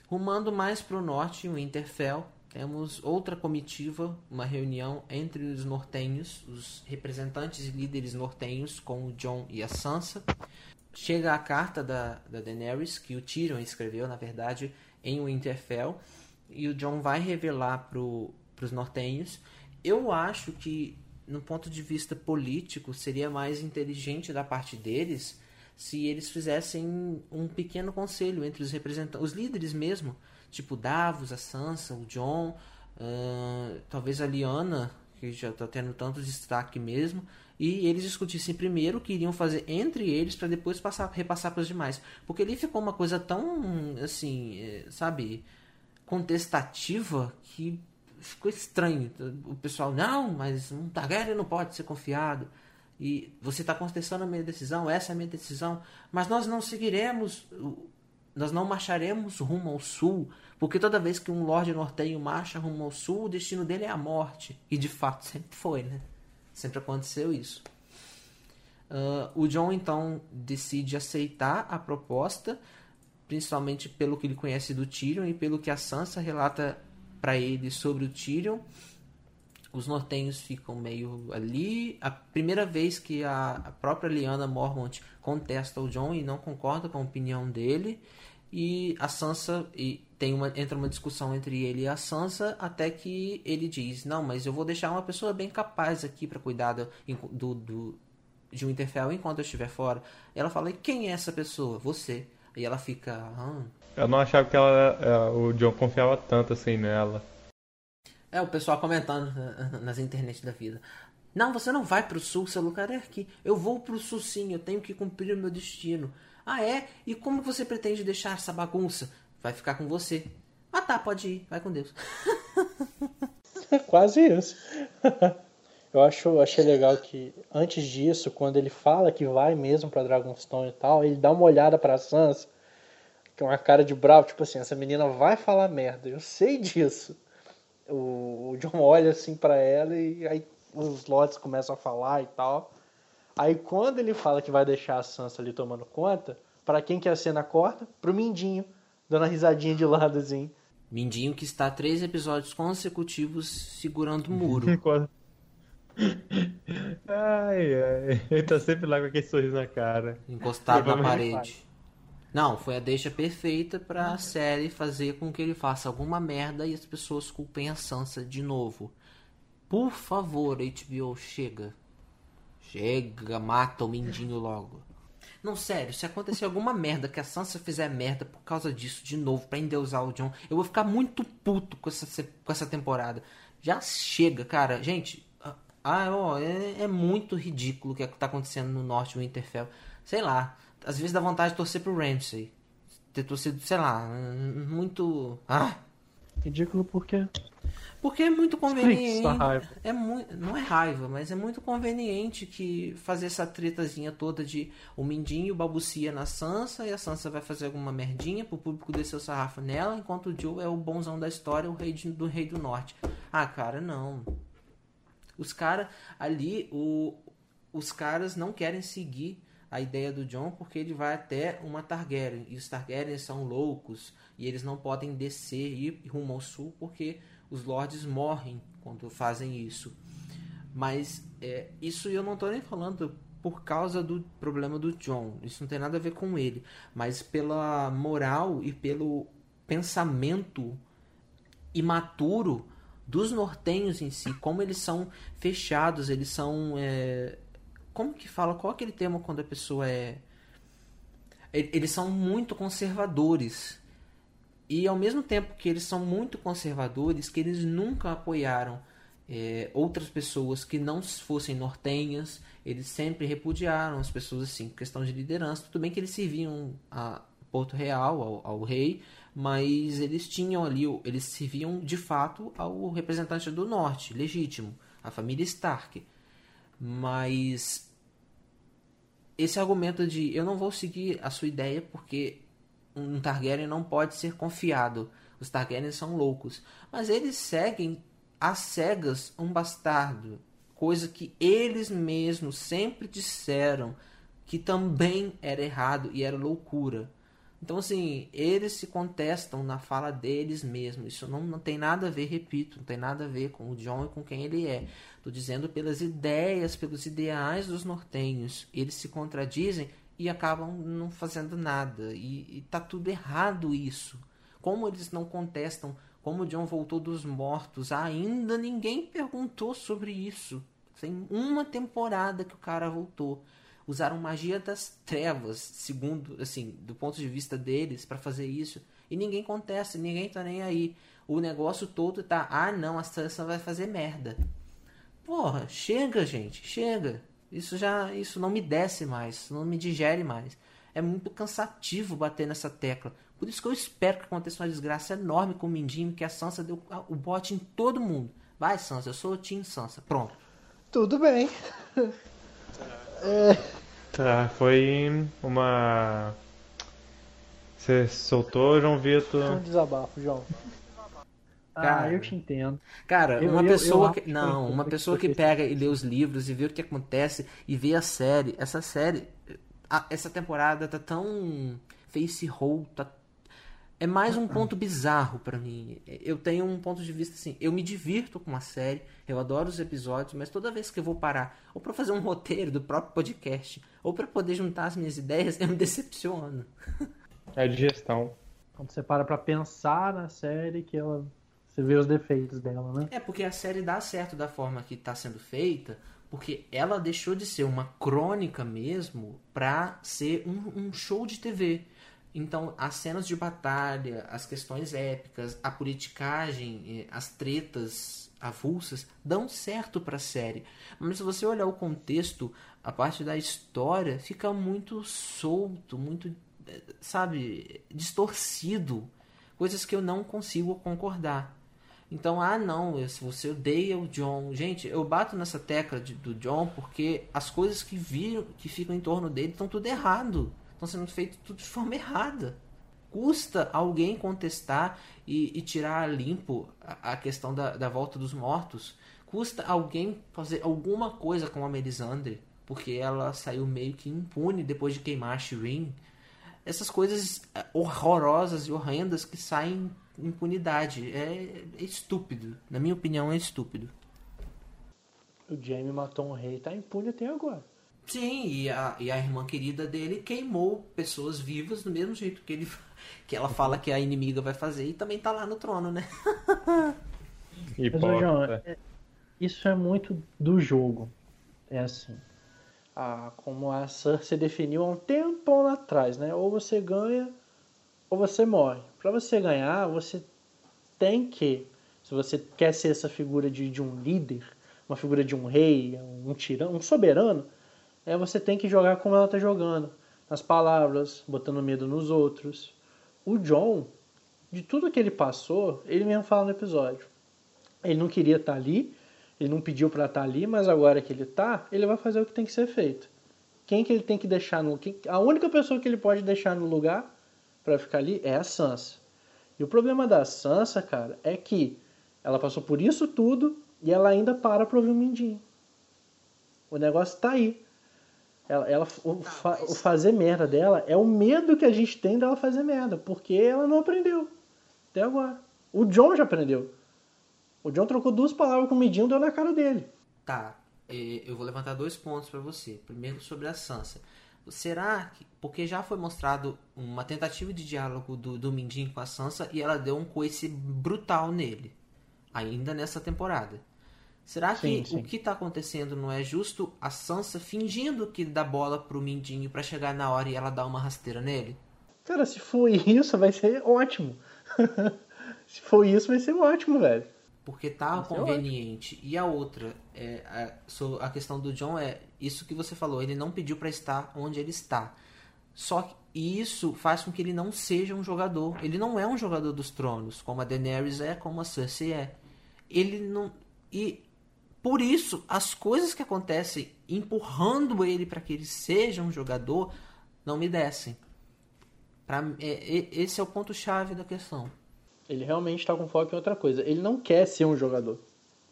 Rumando mais pro norte, o Winterfell, temos outra comitiva, uma reunião entre os nortenhos, os representantes e líderes nortenhos, com o John e a Sansa. Chega a carta da, da Daenerys, que o Tyrion escreveu, na verdade, em Winterfell, e o John vai revelar para os nortenhos. Eu acho que no ponto de vista político, seria mais inteligente da parte deles se eles fizessem um pequeno conselho entre os representantes, os líderes mesmo, tipo Davos, a Sansa, o John, uh, talvez a Liana, que já está tendo tanto destaque mesmo, e eles discutissem primeiro o que iriam fazer entre eles para depois passar, repassar para os demais. Porque ali ficou uma coisa tão, assim, eh, sabe, contestativa que ficou estranho. O pessoal, não, mas um Targaryen não pode ser confiado. E você está contestando a minha decisão, essa é a minha decisão. Mas nós não seguiremos, nós não marcharemos rumo ao sul, porque toda vez que um Lorde Nortenho marcha rumo ao sul, o destino dele é a morte. E de fato sempre foi, né? Sempre aconteceu isso. Uh, o John então decide aceitar a proposta, principalmente pelo que ele conhece do Tyrion e pelo que a Sansa relata para ele sobre o Tyrion. Os nortenhos ficam meio ali. A primeira vez que a, própria Lyanna Mormont contesta o John e não concorda com a opinião dele. E a Sansa e tem uma entra uma discussão entre ele e a Sansa até que ele diz: "Não, mas eu vou deixar uma pessoa bem capaz aqui para cuidar do, do, do de um Interfell enquanto eu estiver fora". Ela fala: e "Quem é essa pessoa? Você". E ela fica: ah, eu não achava que ela, é, o John confiava tanto assim nela. É, o pessoal comentando [LAUGHS] nas internet da vida. Não, você não vai pro sul, seu lugar é aqui. Eu vou pro sul sim, eu tenho que cumprir o meu destino. Ah, é? E como você pretende deixar essa bagunça? Vai ficar com você. Ah tá, pode ir, vai com Deus. [LAUGHS] É quase isso. [LAUGHS] Eu acho, achei legal que antes disso, quando ele fala que vai mesmo para Dragonstone e tal, ele dá uma olhada para Sansa com uma cara de bravo, tipo assim, essa menina vai falar merda, eu sei disso. O, o John [LAUGHS] olha assim para ela e aí os lotes começam a falar e tal. Aí quando ele fala que vai deixar a Sansa ali tomando conta, para quem que a cena corta? Pro Mindinho, dando uma risadinha de lado assim. Mindinho que está três episódios consecutivos segurando o muro. [LAUGHS] ai, ai. Ele tá sempre lá com aquele sorriso na cara. Encostado na parede. Não, foi a deixa perfeita pra série fazer com que ele faça alguma merda e as pessoas culpem a Sansa de novo. Por favor, HBO, chega. Chega, mata o Mindinho logo. Não, sério, se acontecer alguma merda que a Sansa fizer merda por causa disso de novo pra endeusar o John, eu vou ficar muito puto com essa, com essa temporada. Já chega, cara. Gente, ah, ó, é, é muito ridículo o que tá acontecendo no norte do Winterfell. Sei lá, às vezes dá vontade de torcer pro Ramsey. Ter torcido, sei lá, muito. Ah! Ridículo por quê? Porque é muito conveniente. É muito, não é raiva, mas é muito conveniente que fazer essa tretazinha toda de o Mindinho balbucia na Sansa e a Sansa vai fazer alguma merdinha pro público descer o sarrafo nela, enquanto o Joe é o bonzão da história, o rei de, do rei do norte. Ah, cara, não. Os caras ali, o, os caras não querem seguir a ideia do John porque ele vai até uma Targaryen e os Targaryen são loucos e eles não podem descer e ir rumo ao sul porque os lords morrem quando fazem isso. Mas é, isso eu não estou nem falando por causa do problema do John. Isso não tem nada a ver com ele, mas pela moral e pelo pensamento imaturo dos nortenhos em si, como eles são fechados, eles são é, como que fala? Qual é aquele termo quando a pessoa é. Eles são muito conservadores. E ao mesmo tempo que eles são muito conservadores, que eles nunca apoiaram é, outras pessoas que não fossem nortenhas, eles sempre repudiaram as pessoas assim, questão de liderança. Tudo bem que eles serviam a Porto Real, ao, ao rei, mas eles tinham ali, eles serviam de fato ao representante do norte, legítimo, a família Stark. Mas esse argumento de eu não vou seguir a sua ideia porque um Targaryen não pode ser confiado. Os Targaryens são loucos. Mas eles seguem às cegas um bastardo. Coisa que eles mesmos sempre disseram que também era errado e era loucura. Então, assim, eles se contestam na fala deles mesmos. Isso não, não tem nada a ver, repito, não tem nada a ver com o John e com quem ele é. Estou dizendo pelas ideias, pelos ideais dos nortenhos. Eles se contradizem e acabam não fazendo nada. E, está tudo errado isso. Como eles não contestam como o John voltou dos mortos, ainda ninguém perguntou sobre isso. Tem uma temporada que o cara voltou. Usaram magia das trevas, segundo, assim, do ponto de vista deles, para fazer isso. E ninguém contesta, ninguém tá nem aí. O negócio todo tá, ah não, a Sansa vai fazer merda. Porra, chega, gente, chega. Isso já, isso não me desce mais, não me digere mais. É muito cansativo bater nessa tecla. Por isso que eu espero que aconteça uma desgraça enorme com o Mindinho, que a Sansa deu o bote em todo mundo. Vai, Sansa, eu sou o Team Sansa. Pronto. Tudo bem. É... Tá, foi uma. Você soltou, João Vitor? Um desabafo, João. Cara, ah, eu te entendo. Cara, uma eu, pessoa eu, eu que. Não, uma pessoa que pega e lê os livros e vê o que acontece e vê a série. Essa série. A, essa temporada tá tão. Face roll, tá é mais um ponto bizarro para mim. Eu tenho um ponto de vista assim, eu me divirto com a série, eu adoro os episódios, mas toda vez que eu vou parar, ou para fazer um [LAUGHS] roteiro do próprio podcast, ou para poder juntar as minhas ideias, [LAUGHS] eu me decepciono. É a digestão. Quando você para pra pensar na série, que ela você vê os defeitos dela, né? É, porque a série dá certo da forma que está sendo feita, porque ela deixou de ser uma crônica mesmo pra ser um, um show de TV. Então, as cenas de batalha, as questões épicas, a politicagem, eh, as tretas avulsas dão certo para a série. Mas se você olhar o contexto, a parte da história fica muito solto, muito, eh, sabe, distorcido. Coisas que eu não consigo concordar. Então, ah, não, se você odeia o John. Gente, eu bato nessa tecla de, do John porque as coisas que viram, que ficam em torno dele, estão tudo errado estão sendo feitos tudo de forma [LAUGHS] errada. Custa alguém contestar e, e tirar limpo a, a questão da, da, volta dos mortos. Custa alguém fazer alguma coisa com a Melisandre, porque ela saiu meio que impune depois de queimar a Shireen. Essas coisas é, horrorosas e horrendas que saem impunidade. É, é estúpido. Na minha opinião, é estúpido. O Jaime matou um rei e tá impune até agora. Sim, e a, e a irmã querida dele queimou pessoas vivas do mesmo jeito que ele que ela fala que a inimiga vai fazer e também tá lá no trono, né? Mas, João, é, isso é muito do jogo. É assim. Ah, como a Cersei definiu há um tempo lá atrás, né? Ou você ganha ou você morre. Para você ganhar, você tem que, se você quer ser essa figura de, de um líder, uma figura de um rei, um tirano, um soberano, é você tem que jogar como ela está jogando. Nas palavras, botando medo nos outros. O John, de tudo que ele passou, ele mesmo fala no episódio. Ele não queria estar tá ali, ele não pediu para estar tá ali, mas agora que ele está, ele vai fazer o que tem que ser feito. Quem que ele tem que deixar no. Quem, a única pessoa que ele pode deixar no lugar para ficar ali é a Sansa. E o problema da Sansa, cara, é que ela passou por isso tudo e ela ainda para pra ouvir o Mindinho. O negócio tá aí. Ela, ela o, fa, o, fazer merda dela é o medo que a gente tem dela fazer merda, porque ela não aprendeu. Até agora. O John já aprendeu. O John trocou duas palavras com o Midinho e deu na cara dele. Tá, eu vou levantar dois pontos para você. Primeiro sobre a Sansa. Será que. Porque já foi mostrado uma tentativa de diálogo do, do Mindinho com a Sansa e ela deu um coice brutal nele. Ainda nessa temporada. Será que sim, sim. o que está acontecendo não é justo a Sansa fingindo que dá bola pro Mindinho para chegar na hora e ela dar uma rasteira nele? Cara, se for isso, vai ser ótimo. [LAUGHS] se for isso, vai ser ótimo, velho. Porque tá conveniente. E a outra, é, a, a questão do John é isso que você falou, ele não pediu para estar onde ele está. Só que isso faz com que ele não seja um jogador. Ele não é um jogador dos tronos, como a Daenerys é, como a Cersei é. Ele não. E por isso, as coisas que acontecem empurrando ele para que ele seja um jogador não me descem. Pra, é, é, esse é o ponto-chave da questão. Ele realmente está com foco em outra coisa. Ele não quer ser um jogador.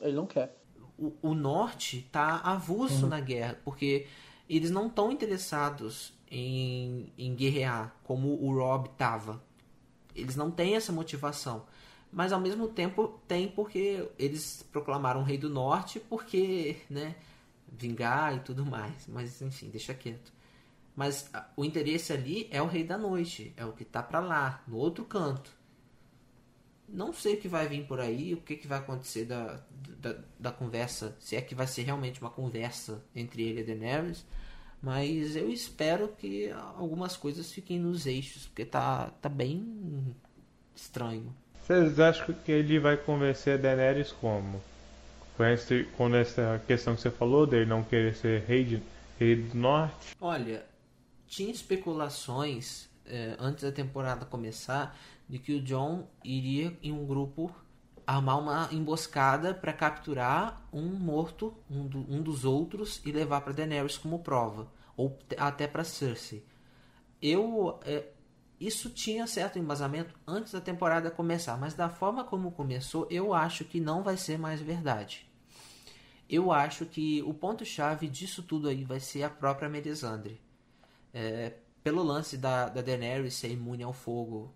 Ele não quer. O, o norte está avulso uhum. na guerra, porque eles não estão interessados em, em guerrear como o Rob estava. Eles não têm essa motivação mas ao mesmo tempo tem porque eles proclamaram rei do norte porque, né, vingar e tudo mais. Mas enfim, deixa quieto. Mas o interesse ali é o rei da noite, é o que tá para lá, no outro canto. Não sei o que vai vir por aí, o que, que vai acontecer da, da, da conversa, se é que vai ser realmente uma conversa entre ele e Daenerys, mas eu espero que algumas coisas fiquem nos eixos, porque tá, tá bem estranho. Vocês acham que ele vai convencer a Daenerys como? Com essa questão que você falou dele não querer ser rei, de, rei do norte? Olha, tinha especulações eh, antes da temporada começar de que o John iria em um grupo armar uma emboscada para capturar um morto, um, do, um, dos outros e levar para Daenerys como prova, ou até para Cersei. Eu é, isso tinha certo embasamento antes da temporada começar, mas da forma como começou, eu acho que não vai ser mais verdade. Eu acho que o ponto chave disso tudo aí vai ser a própria Melisandre. É, pelo lance da, da Daenerys ser imune ao fogo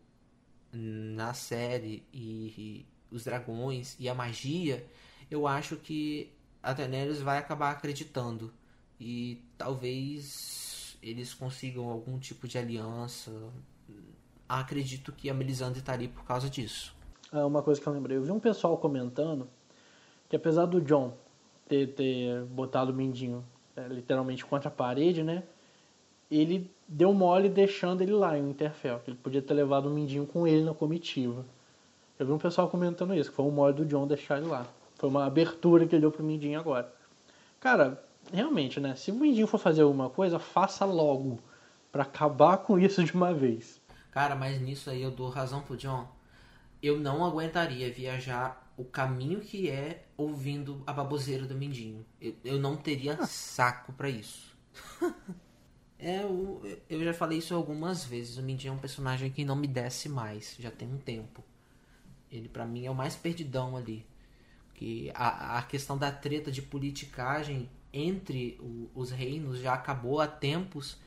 na série e, e os dragões e a magia, eu acho que a Daenerys vai acabar acreditando e talvez eles consigam algum tipo de aliança. Acredito que a Melisandre está ali por causa disso. É uma coisa que eu lembrei, eu vi um pessoal comentando que apesar do John ter, ter botado o Mindinho é, literalmente contra a parede, né? Ele deu mole deixando ele lá em Winterfell. Ele podia ter levado o Mindinho com ele na comitiva. Eu vi um pessoal comentando isso, que foi um mole do John deixar ele lá. Foi uma abertura que ele deu pro Mindinho agora. Cara, realmente, né? Se o Mindinho for fazer alguma coisa, faça logo. para acabar com isso de uma vez. Cara, mas nisso aí eu dou razão pro John. Eu não aguentaria viajar o caminho que é ouvindo a baboseira do Mindinho. Eu, eu não teria ah. saco para isso. [LAUGHS] é, eu, eu já falei isso algumas vezes. O Mindinho é um personagem que não me desce mais. Já tem um tempo. Ele para mim é o mais perdidão ali. Que a, a questão da treta de politicagem entre o, os reinos já acabou há tempos.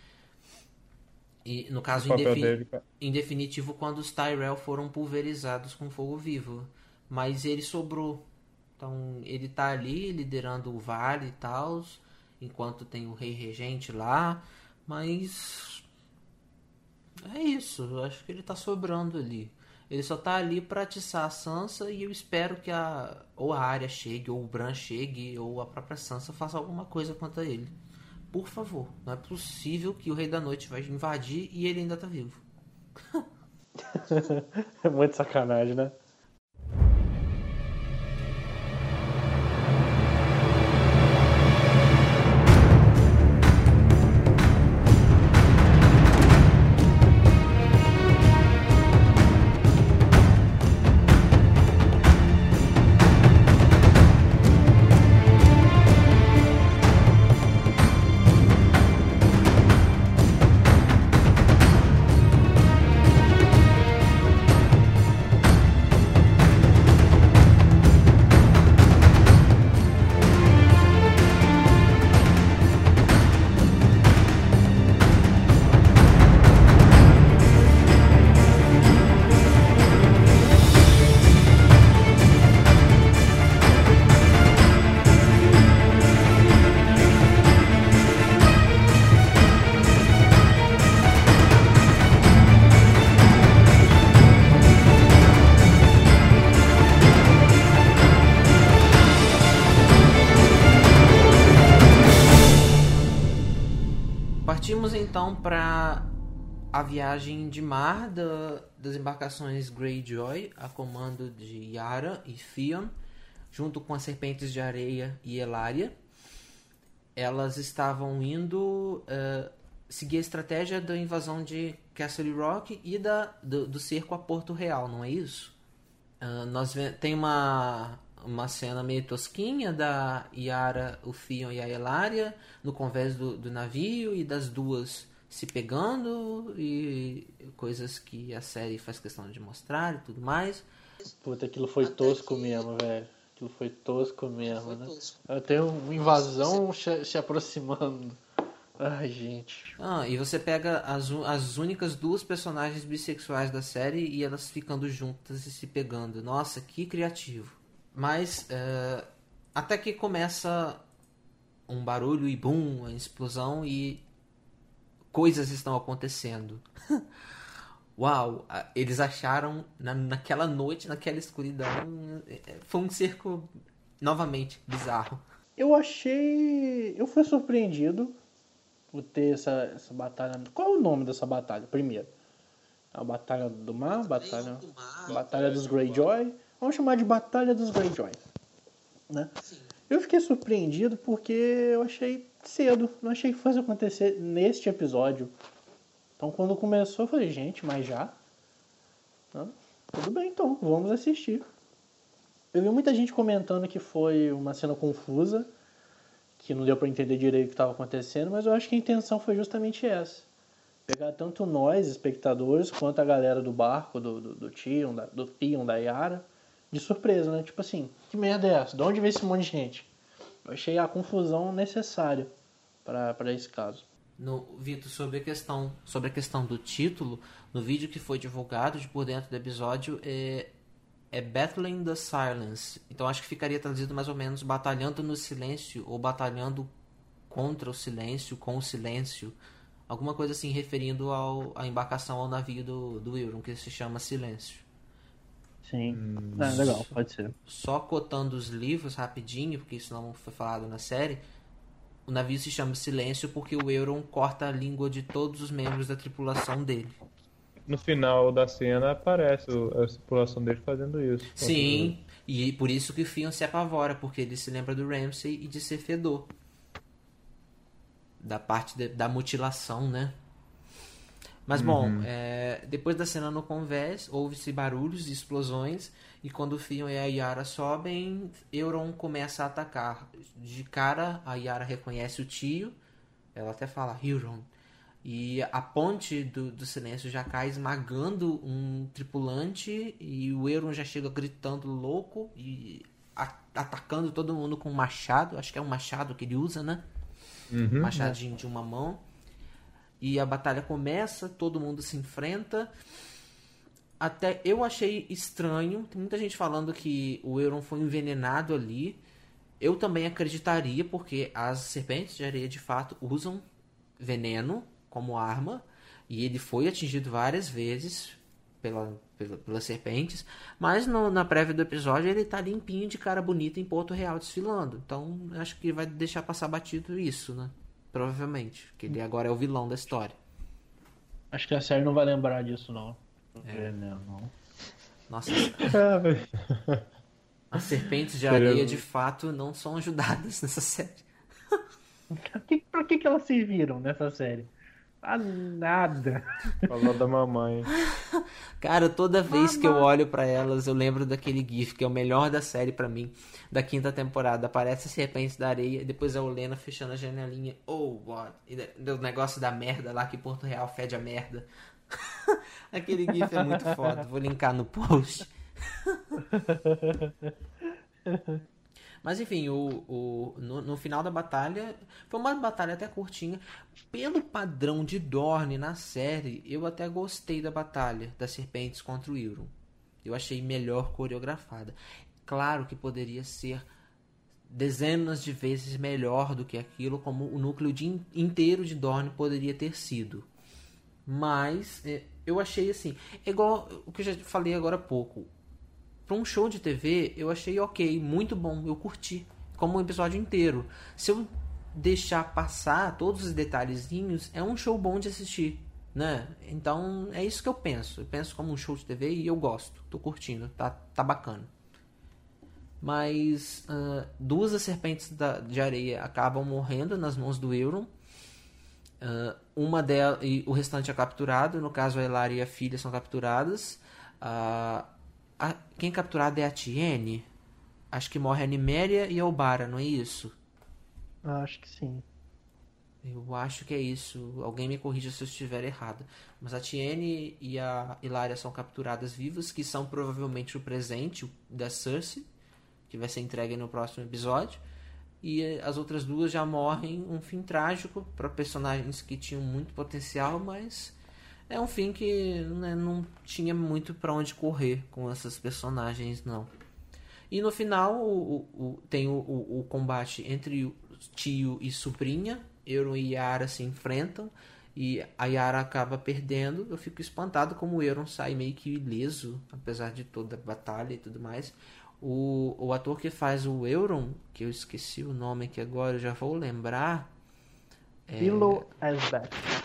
E no caso em, em definitivo quando os Tyrell foram pulverizados com fogo vivo. Mas ele sobrou. Então ele tá ali liderando o vale e tal, enquanto tem o rei regente lá, mas é isso, eu acho que ele tá sobrando ali. Ele só tá ali pra atiçar a Sansa e eu espero que a ou a área chegue, ou o Bran chegue, ou a própria Sansa faça alguma coisa contra ele. Por favor, não é possível que o Rei da Noite vai invadir e ele ainda tá vivo. [LAUGHS] é muito sacanagem, né? Viagem de mar da, das embarcações Greyjoy, a comando de Yara e Theon, junto com as serpentes de areia e Elaria. Elas estavam indo uh, seguir a estratégia da invasão de Castle Rock e da, do, do cerco a Porto Real, não é isso? Uh, nós tem uma uma cena meio tosquinha da Yara, o Theon e a Elaria no convés do, do navio e das duas se pegando e coisas que a série faz questão de mostrar e tudo mais. Puta, aquilo foi Até tosco que... mesmo, velho. Aquilo foi tosco mesmo, foi né? Tosco. Tem uma invasão se, se aproximando. Ai, gente. Ah, e você pega as, as únicas duas personagens bissexuais da série e elas ficando juntas e se pegando. Nossa, que criativo. Mas uh, até que começa um barulho e boom, a explosão e coisas estão acontecendo. [LAUGHS] Uau, eles acharam na, naquela noite, naquela escuridão, é, foi um cerco novamente bizarro. Eu achei. Eu fui surpreendido por ter essa, essa batalha. Qual é o nome dessa batalha, primeiro? A Batalha do Mar? Batalha, do Mar, batalha dos Greyjoy? Vamos chamar de Batalha dos Greyjoy. Né? Eu fiquei surpreendido porque eu achei cedo. Não achei que fosse acontecer neste episódio. Então quando começou eu falei, gente, mas já? Ah, tudo bem então, vamos assistir. Eu vi muita gente comentando que foi uma cena confusa, que não deu para entender direito o que estava acontecendo, mas eu acho que a intenção foi justamente essa. Pegar tanto nós, espectadores, quanto a galera do barco, do, do, do Tyrion, da, do Theon, da Yara, de surpresa, né? Tipo assim, que merda é essa? De onde veio esse monte de gente? Eu achei a confusão necessária para esse caso. No, Vitor, sobre a questão sobre a questão do título, no vídeo que foi divulgado de por dentro do episódio, é, é Battling the Silence. Então acho que ficaria traduzido mais ou menos Batalhando no Silêncio ou Batalhando contra o Silêncio, com o Silêncio. Alguma coisa assim, referindo ao, à embarcação ao navio do, do Euron, que se chama Silêncio. Sim, é, legal, pode ser. Só cotando os livros rapidinho, porque isso não foi falado na série. O navio se chama Silêncio porque o Euron corta a língua de todos os membros da tripulação dele. No final da cena aparece a tripulação dele fazendo isso. Sim, e por isso que o Fion se apavora, porque ele se lembra do Ramsay e de ser fedor. Da parte de, da mutilação, né? Mas bom, Uhum. é, depois da cena no convés, houve-se barulhos e explosões, e quando o Fion e a Yara sobem, Euron começa a atacar. De cara, a Yara reconhece o tio, ela até fala Euron, e a ponte do, do silêncio já cai esmagando um tripulante, e o Euron já chega gritando louco e a- atacando todo mundo com um machado, acho que é um machado que ele usa, né? Uhum. machadinho de uma mão. E a batalha começa, todo mundo se enfrenta. Até eu achei estranho, tem muita gente falando que o Euron foi envenenado ali. Eu também acreditaria, porque as serpentes de areia de fato usam veneno como arma. E ele foi atingido várias vezes pela, pela- pelas serpentes. Mas no- na prévia do episódio ele tá limpinho de cara bonita em Porto Real desfilando. Então acho que vai deixar passar batido isso, né? Provavelmente. Que ele agora é o vilão da história. Acho que a série não vai lembrar disso, não. É, não, não. Nossa, Ah, as serpentes de areia de fato não são ajudadas [LAUGHS] nessa série. Pra que, pra que, que elas serviram nessa série? Ah, nada. Falou da mamãe. [LAUGHS] Cara, toda vez que eu olho pra elas, eu lembro daquele GIF que é o melhor da série pra mim, da quinta temporada. Aparece as serpentes da areia, e depois a Olena fechando a janelinha. Oh, what? E do negócio da merda lá que Porto Real fede a merda. [LAUGHS] Aquele GIF é muito foda. Vou linkar no post. [LAUGHS] Mas enfim, o, o, no, no final da batalha, foi uma batalha até curtinha. Pelo padrão de Dorne na série, eu até gostei da batalha das serpentes contra o Euron. Eu achei melhor coreografada. Claro que poderia ser dezenas de vezes melhor do que aquilo, como o núcleo de, in- inteiro de Dorne poderia ter sido. Mas é, eu achei assim, é igual o que eu já falei agora há pouco. Pra um show de TV, eu achei ok, muito bom, eu curti, como um episódio inteiro. Se eu deixar passar todos os detalhezinhos, é um show bom de assistir, né? Então, é isso que eu penso. Eu penso como um show de TV e eu gosto, tô curtindo, tá, tá bacana. Mas ah, duas das serpentes da- de areia acabam morrendo nas mãos do Euron. Ah, uma delas e o restante é capturado. No caso, a Elara e a filha são capturadas. Ah, quem é capturado é a Tiene. Acho que morre a Niméria e a Obara, não é isso? Acho que sim. Eu acho que é isso. Alguém me corrija se eu estiver errado. Mas a Tiene e a Hilária são capturadas vivas, que são provavelmente o presente da Cersei, que vai ser entregue no próximo episódio. E as outras duas já morrem um fim trágico para personagens que tinham muito potencial, mas é um fim que né, não tinha muito para onde correr com essas personagens, não. E no final o, o- tem o, o- combate entre o tio e sobrinha. Euron e Yara se enfrentam. E a Yara acaba perdendo. Eu fico espantado como o Euron sai meio que ileso, apesar de toda a batalha e tudo mais. O, o ator que faz o Euron, que eu esqueci o nome aqui agora, eu já vou lembrar. É... Billow.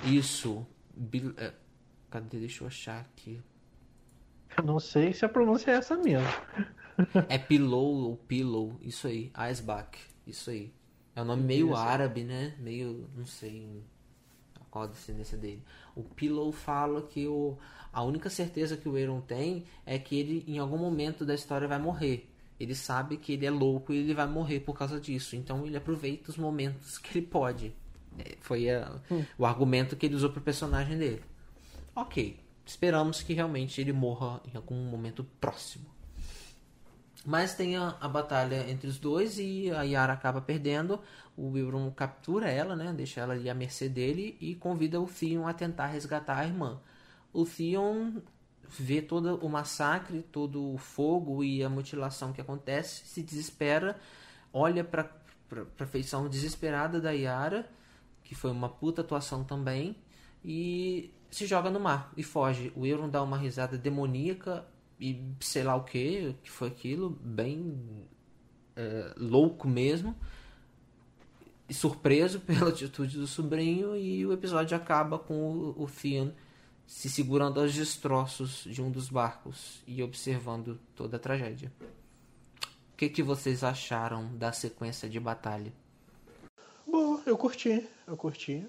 Isso. Bil, é... Cadê? Deixa eu achar aqui. Eu não sei se a pronúncia é essa mesmo. é Pillow ou Pillow, isso aí. Asback, isso aí. É um nome meio isso. árabe, né? Meio, não sei qual a descendência dele. O Pillow fala que o, a única certeza que o Euron tem é que ele em algum momento da história vai morrer. Ele sabe que ele é louco e ele vai morrer por causa disso. Então ele aproveita os momentos que ele pode. É, foi a, hum. o argumento que ele usou pro personagem dele. Ok. Esperamos que realmente ele morra em algum momento próximo. Mas tem a, a, batalha entre os dois e a Yara acaba perdendo. O Euron captura ela, né? Deixa ela ali à mercê dele e convida o Theon a tentar resgatar a irmã. O Theon vê todo o massacre, todo o fogo e a mutilação que acontece, se desespera, olha para a feição desesperada da Yara, que foi uma puta atuação também, e se joga no mar e foge. O Euron dá uma risada demoníaca, e sei lá o que, que foi aquilo, bem é, louco mesmo, surpreso [LAUGHS] pela atitude do sobrinho, e o episódio acaba com o, o Theon se segurando aos destroços de um dos barcos e observando toda a tragédia. O que, que vocês acharam da sequência de batalha? Bom, eu curti, eu curti.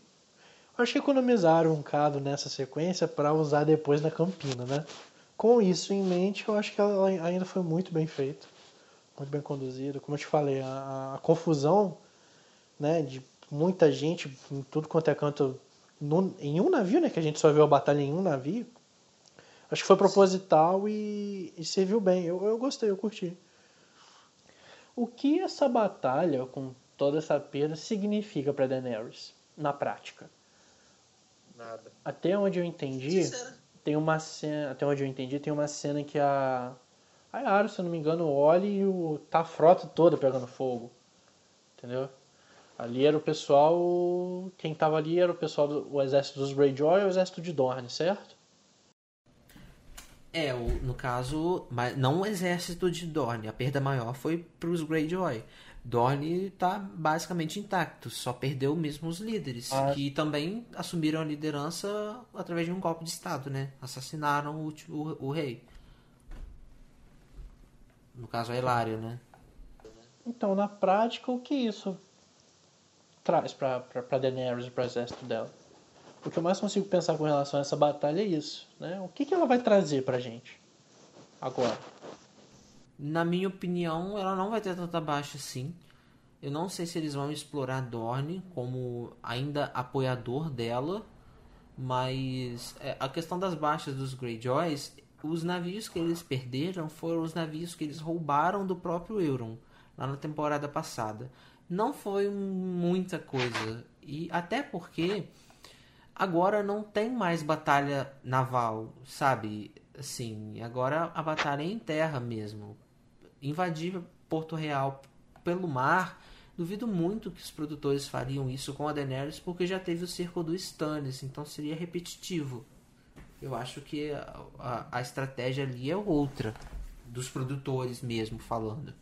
Acho que economizaram um bocado nessa sequência para usar depois na Campina, né? com isso em mente, eu acho que ela ainda foi muito bem feita, muito bem conduzida. Como eu te falei, a, a confusão né, de muita gente em tudo quanto é canto no, em um navio, né, que a gente só viu a batalha em um navio, acho que foi proposital e, e serviu bem. Eu, eu gostei, eu curti. O que essa batalha, com toda essa perda, significa para Daenerys na prática? Nada. Até onde eu entendi, tem uma cena, até onde eu entendi, tem uma cena que a a Yara, se eu não me engano, olha e o, tá a frota toda pegando fogo. Entendeu? Ali era o pessoal, quem tava ali era o pessoal do o exército dos Greyjoy e o exército de Dorne, certo? É, o, no caso, mas não o exército de Dorne, a perda maior foi para os Greyjoy. Dorne está basicamente intacto, só perdeu mesmo os líderes, ah. que também assumiram a liderança através de um golpe de Estado, né? Assassinaram o, o, o rei. No caso, a Hilário, né? Então, na prática, o que isso traz para Daenerys e para o exército dela? O que eu mais consigo pensar com relação a essa batalha é isso, né? O que, que ela vai trazer para gente agora? Na minha opinião, ela não vai ter tanta baixa assim. Eu não sei se eles vão explorar Dorne como ainda apoiador dela, mas é, a questão das baixas dos Greyjoys, os navios que eles perderam foram os navios que eles roubaram do próprio Euron lá na temporada passada. Não foi muita coisa e até porque agora não tem mais batalha naval, sabe? Assim, agora a batalha é em terra mesmo invadir Porto Real pelo mar, duvido muito que os produtores fariam isso com a Daenerys, porque já teve o cerco do Stannis, então seria repetitivo. Eu acho que a, a, a estratégia ali é outra, dos produtores mesmo falando.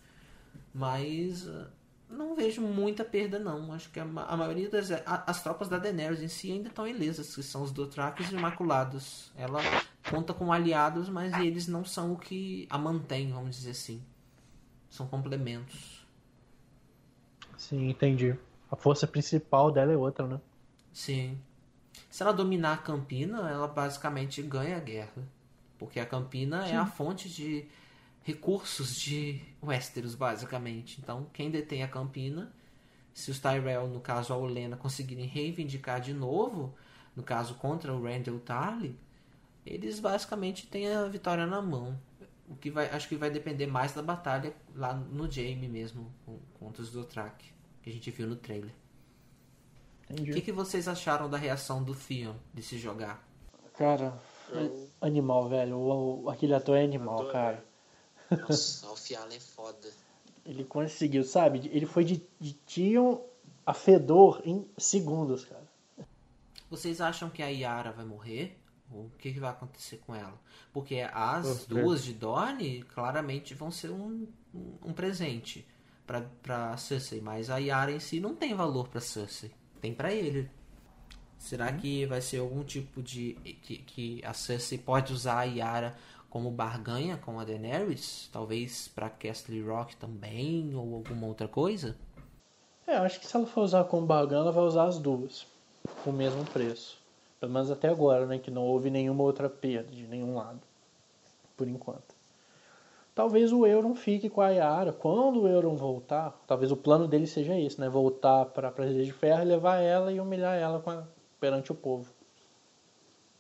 Mas uh, não vejo muita perda não. Acho que a, a maioria das a, as tropas da Daenerys em si ainda estão ilesas, que são os Dothrakis e Imaculados. Ela conta com aliados, mas eles não são o que a mantém, vamos dizer assim. São complementos. Sim, entendi. A força principal dela é outra, né? Sim. Se ela dominar a Campina, ela basicamente ganha a guerra. Porque a Campina Sim. é a fonte de recursos de Westeros, basicamente. Então, quem detém a Campina, se os Tyrell, no caso a Olena, conseguirem reivindicar de novo, no caso contra o Randall Tarly, eles basicamente têm a vitória na mão. O que vai, acho que vai depender mais da batalha lá no Jaime mesmo, contra os Dothraki, que a gente viu no trailer. Entendi. O que, que vocês acharam da reação do Theon de se jogar? Cara, Eu... animal, velho. O, o, aquele ator é animal, ator, cara. [LAUGHS] Nossa, o Fiala é foda. Ele conseguiu, sabe? Ele foi de, de Tion a Fedor em segundos, cara. Vocês acham que a Yara vai morrer? O que, que vai acontecer com ela? Porque as duas de Dorne claramente vão ser um um, presente pra, pra Cersei, mas a Yara em si não tem valor pra Cersei. Tem pra ele. Será que vai ser algum tipo de. que, que a Cersei pode usar a Yara como barganha com a Daenerys? Talvez pra Castle Rock também, ou alguma outra coisa? É, acho que se ela for usar como barganha, ela vai usar as duas. Com o mesmo preço. Pelo menos até agora, né? Que não houve nenhuma outra perda de nenhum lado. Por enquanto. Talvez o Euron fique com a Yara. Quando o Euron voltar, talvez o plano dele seja esse, né? Voltar para a Ilha de Ferro, levar ela e humilhar ela a, perante o povo.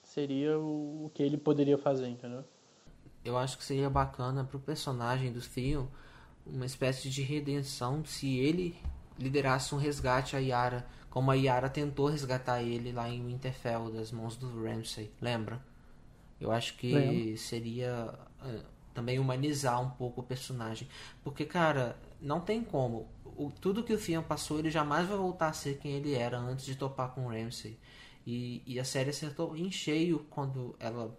Seria o, o que ele poderia fazer, entendeu? Eu acho que seria bacana pro personagem do Theon uma espécie de redenção se ele liderasse um resgate a Yara, como a Yara tentou resgatar ele lá em Winterfell das mãos do Ramsay, lembra? Eu acho que Lembro. seria eh, também humanizar um pouco o personagem, porque cara, não tem como. O, tudo que o Theon passou, ele jamais vai voltar a ser quem ele era antes de topar com o Ramsay. E, e a série acertou em cheio quando ela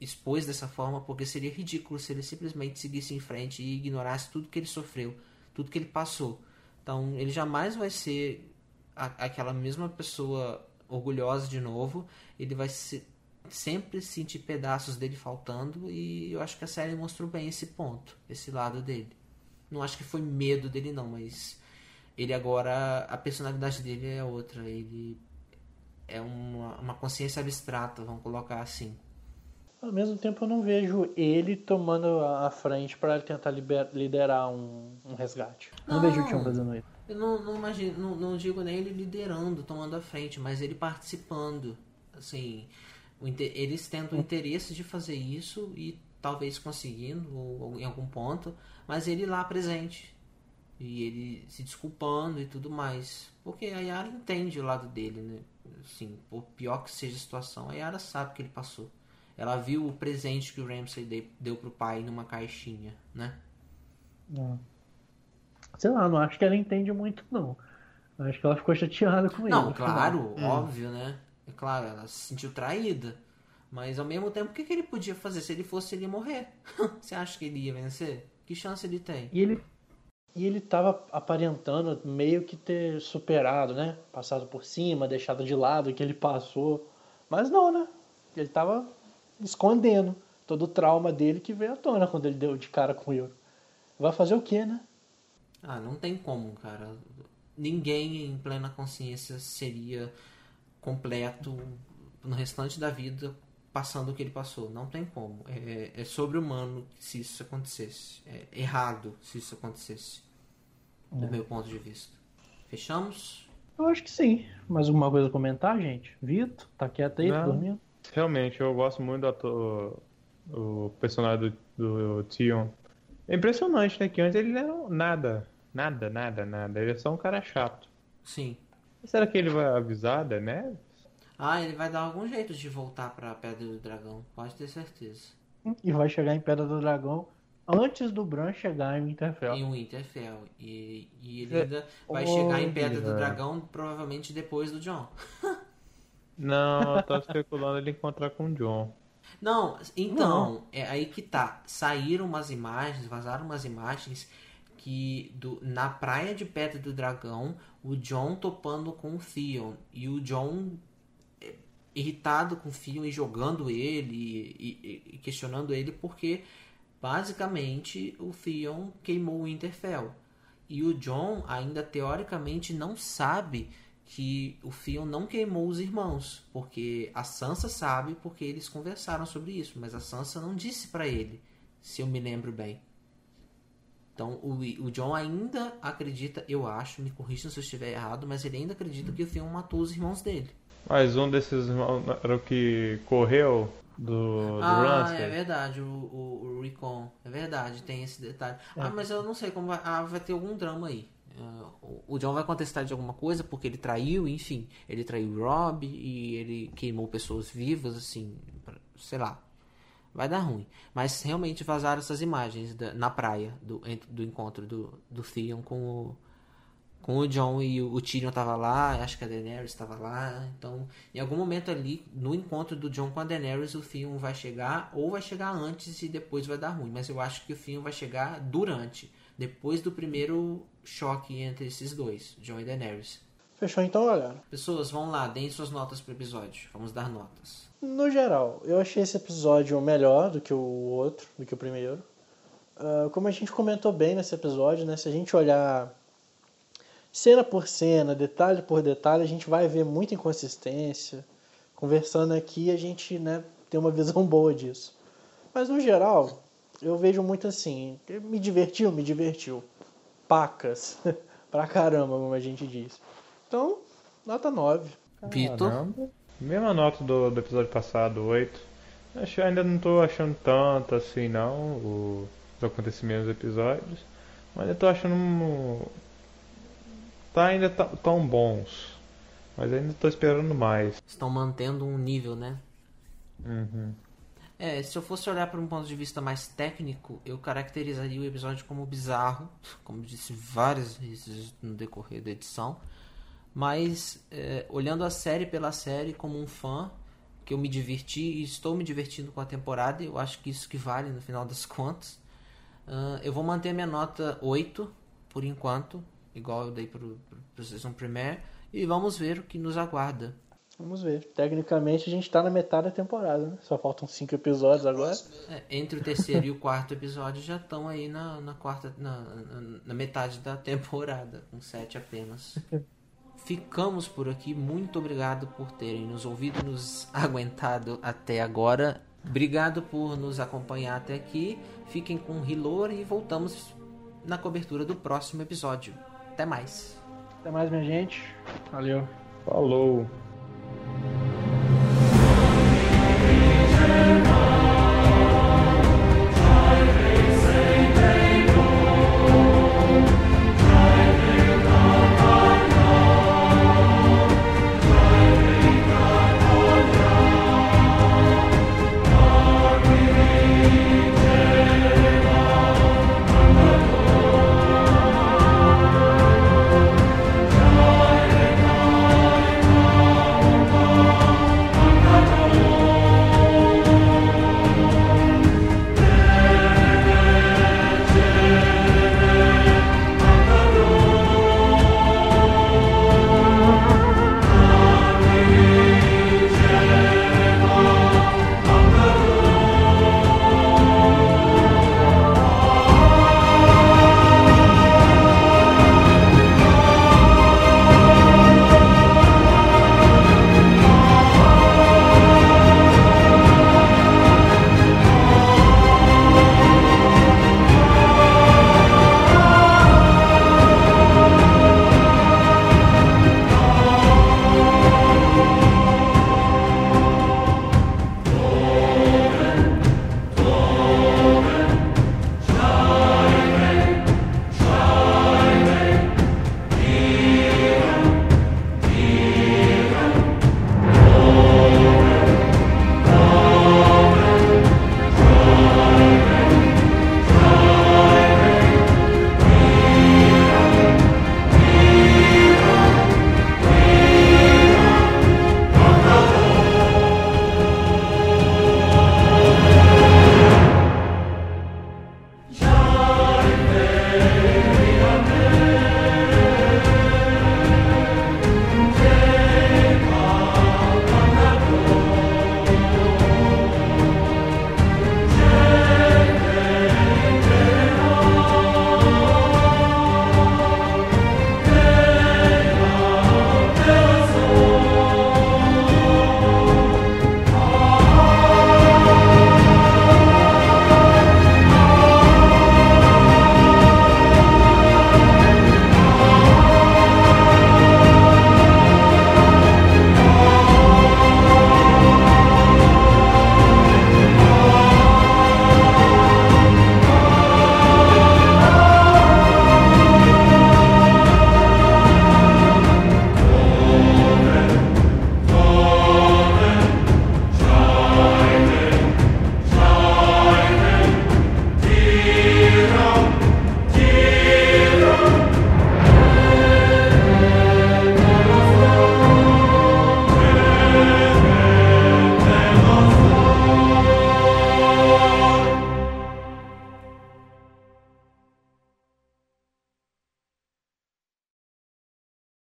expôs dessa forma, porque seria ridículo se ele simplesmente seguisse em frente e ignorasse tudo que ele sofreu, tudo que ele passou. Então, ele jamais vai ser a- aquela mesma pessoa orgulhosa de novo. Ele vai se- sempre sentir pedaços dele faltando e eu acho que a série mostrou bem esse ponto, esse lado dele. Não acho que foi medo dele não, mas ele agora a personalidade dele é outra. Ele é uma, uma consciência abstrata, vamos colocar assim. Ao mesmo tempo, eu não vejo ele tomando a frente para tentar liber- liderar um, um resgate. Não, Não. vejo o Tion fazendo isso. Eu não, não imagino, não, não digo nem ele liderando, tomando a frente, mas ele participando. Assim, eles tendo o interesse de fazer isso e talvez conseguindo ou, ou em algum ponto, mas ele lá presente. E ele se desculpando e tudo mais. Porque a Yara entende o lado dele, né? Assim, por pior que seja a situação, a Yara sabe o que ele passou. Ela viu o presente que o Ramsay de- deu pro pai numa caixinha, né? Sei lá, não acho que ela entende muito, não. Acho que ela ficou chateada com ele. Não, final. claro, óbvio, né? É claro, ela se sentiu traída. Mas ao mesmo tempo, o que, que ele podia fazer? Se ele fosse, ele ia morrer. [LAUGHS] Você acha que ele ia vencer? Que chance ele tem? E ele, e ele tava aparentando meio que ter superado, né? Passado por cima, deixado de lado o que ele passou. Mas não, né? Ele tava escondendo todo o trauma dele que veio à tona quando ele deu de cara com o Euro. Vai fazer o quê, né? Ah, não tem como, cara. Ninguém em plena consciência seria completo no restante da vida passando o que ele passou. Não tem como. É, é sobre-humano se isso acontecesse. É errado se isso acontecesse. Do meu ponto de vista. Fechamos? Eu acho que sim. Mais alguma coisa a comentar, gente? Vitor, tá quieto aí, Não. dormindo? Realmente, eu gosto muito do ator, o personagem do, do Tion. É impressionante, né? Que antes ele não era nada, nada, nada, nada. Ele é só um cara chato. Sim. Será que ele vai avisar a Daenerys? Ah, ele vai dar algum jeito de voltar pra Pedra do Dragão. Pode ter certeza. E vai chegar em Pedra do Dragão antes do Bran chegar em Winterfell. Em Winterfell. E, e ele É, ainda vai olha. chegar em Pedra do Dragão provavelmente depois do John. [LAUGHS] Não, eu tava especulando ele encontrar com o John. Não, então, é aí que tá. Saíram umas imagens, vazaram umas imagens que do, na praia de Pedra do Dragão, o John topando com o Theon. E o John é, irritado com o Theon e jogando ele e, e- e questionando ele porque basicamente o Theon queimou o Winterfell. E o John ainda teoricamente não sabe que o Theon não queimou os irmãos, porque a Sansa sabe porque eles conversaram sobre isso, mas a Sansa não disse pra ele, se eu me lembro bem. Então o, o John ainda acredita, eu acho, me corrijam se eu estiver errado, mas ele ainda acredita que o Theon matou os irmãos dele. Mas um desses irmãos era o que correu do, do Ah, é verdade, o, o, o Recon. É verdade, tem esse detalhe. Ah, mas eu não sei como vai. Ah, vai ter algum drama aí. Ah, o- o John vai contestar de alguma coisa porque ele traiu, enfim. Ele traiu o Rob e ele queimou pessoas vivas, assim. Sei lá. Vai dar ruim. Mas realmente vazaram essas imagens da- na praia do, do encontro do, do Theon com o, com o John e o Tyrion tava lá, acho que a Daenerys estava lá. Então, em algum momento ali, no encontro do John com a Daenerys, o Theon vai chegar, ou vai chegar antes e depois vai dar ruim. Mas eu acho que o Theon vai chegar durante, depois do primeiro choque entre esses dois, John e Daenerys. Fechou então, galera? Pessoas, vão lá, deem suas notas pro episódio. Vamos dar notas. No geral, eu achei esse episódio melhor do que o outro, do que o primeiro. Uh, como a gente comentou bem nesse episódio, né? Se a gente olhar cena por cena, detalhe por detalhe, a gente vai ver muita inconsistência. Conversando aqui, a gente né, tem uma visão [LAUGHS] boa disso. Mas no geral, eu vejo muito assim: me divertiu, me divertiu. Pacas. [LAUGHS] pra caramba, como a gente diz. Então, nota 9. Vitor? Mesma nota do, do episódio passado, 8. Acho, ainda não tô achando tanto assim não, o, os acontecimentos dos episódios. Mas eu tô achando. Tá ainda tão bons. Mas ainda tô esperando mais. Estão mantendo um nível, né? Uhum. É, se eu fosse olhar por um ponto de vista mais técnico, eu caracterizaria o episódio como bizarro, como disse várias vezes no decorrer da edição. Mas é, olhando a série pela série como um fã, que eu me diverti e estou me divertindo com a temporada, eu acho que isso que vale no final das contas. Uh, eu vou manter minha nota 8 por enquanto, igual eu dei para o Season Premiere, e vamos ver o que nos aguarda. Vamos ver. Tecnicamente a gente está na metade da temporada, né? Só faltam cinco episódios agora. É, entre o terceiro e o quarto episódio já estão aí na, na quarta, na, na, na metade da temporada, com sete apenas. ficamos por aqui. Muito obrigado por terem nos ouvido nos aguentado até agora. Obrigado por nos acompanhar até aqui. Fiquem com Hilor e voltamos na cobertura do próximo episódio. Até mais. Até mais, minha gente. Valeu. Falou. Thank you.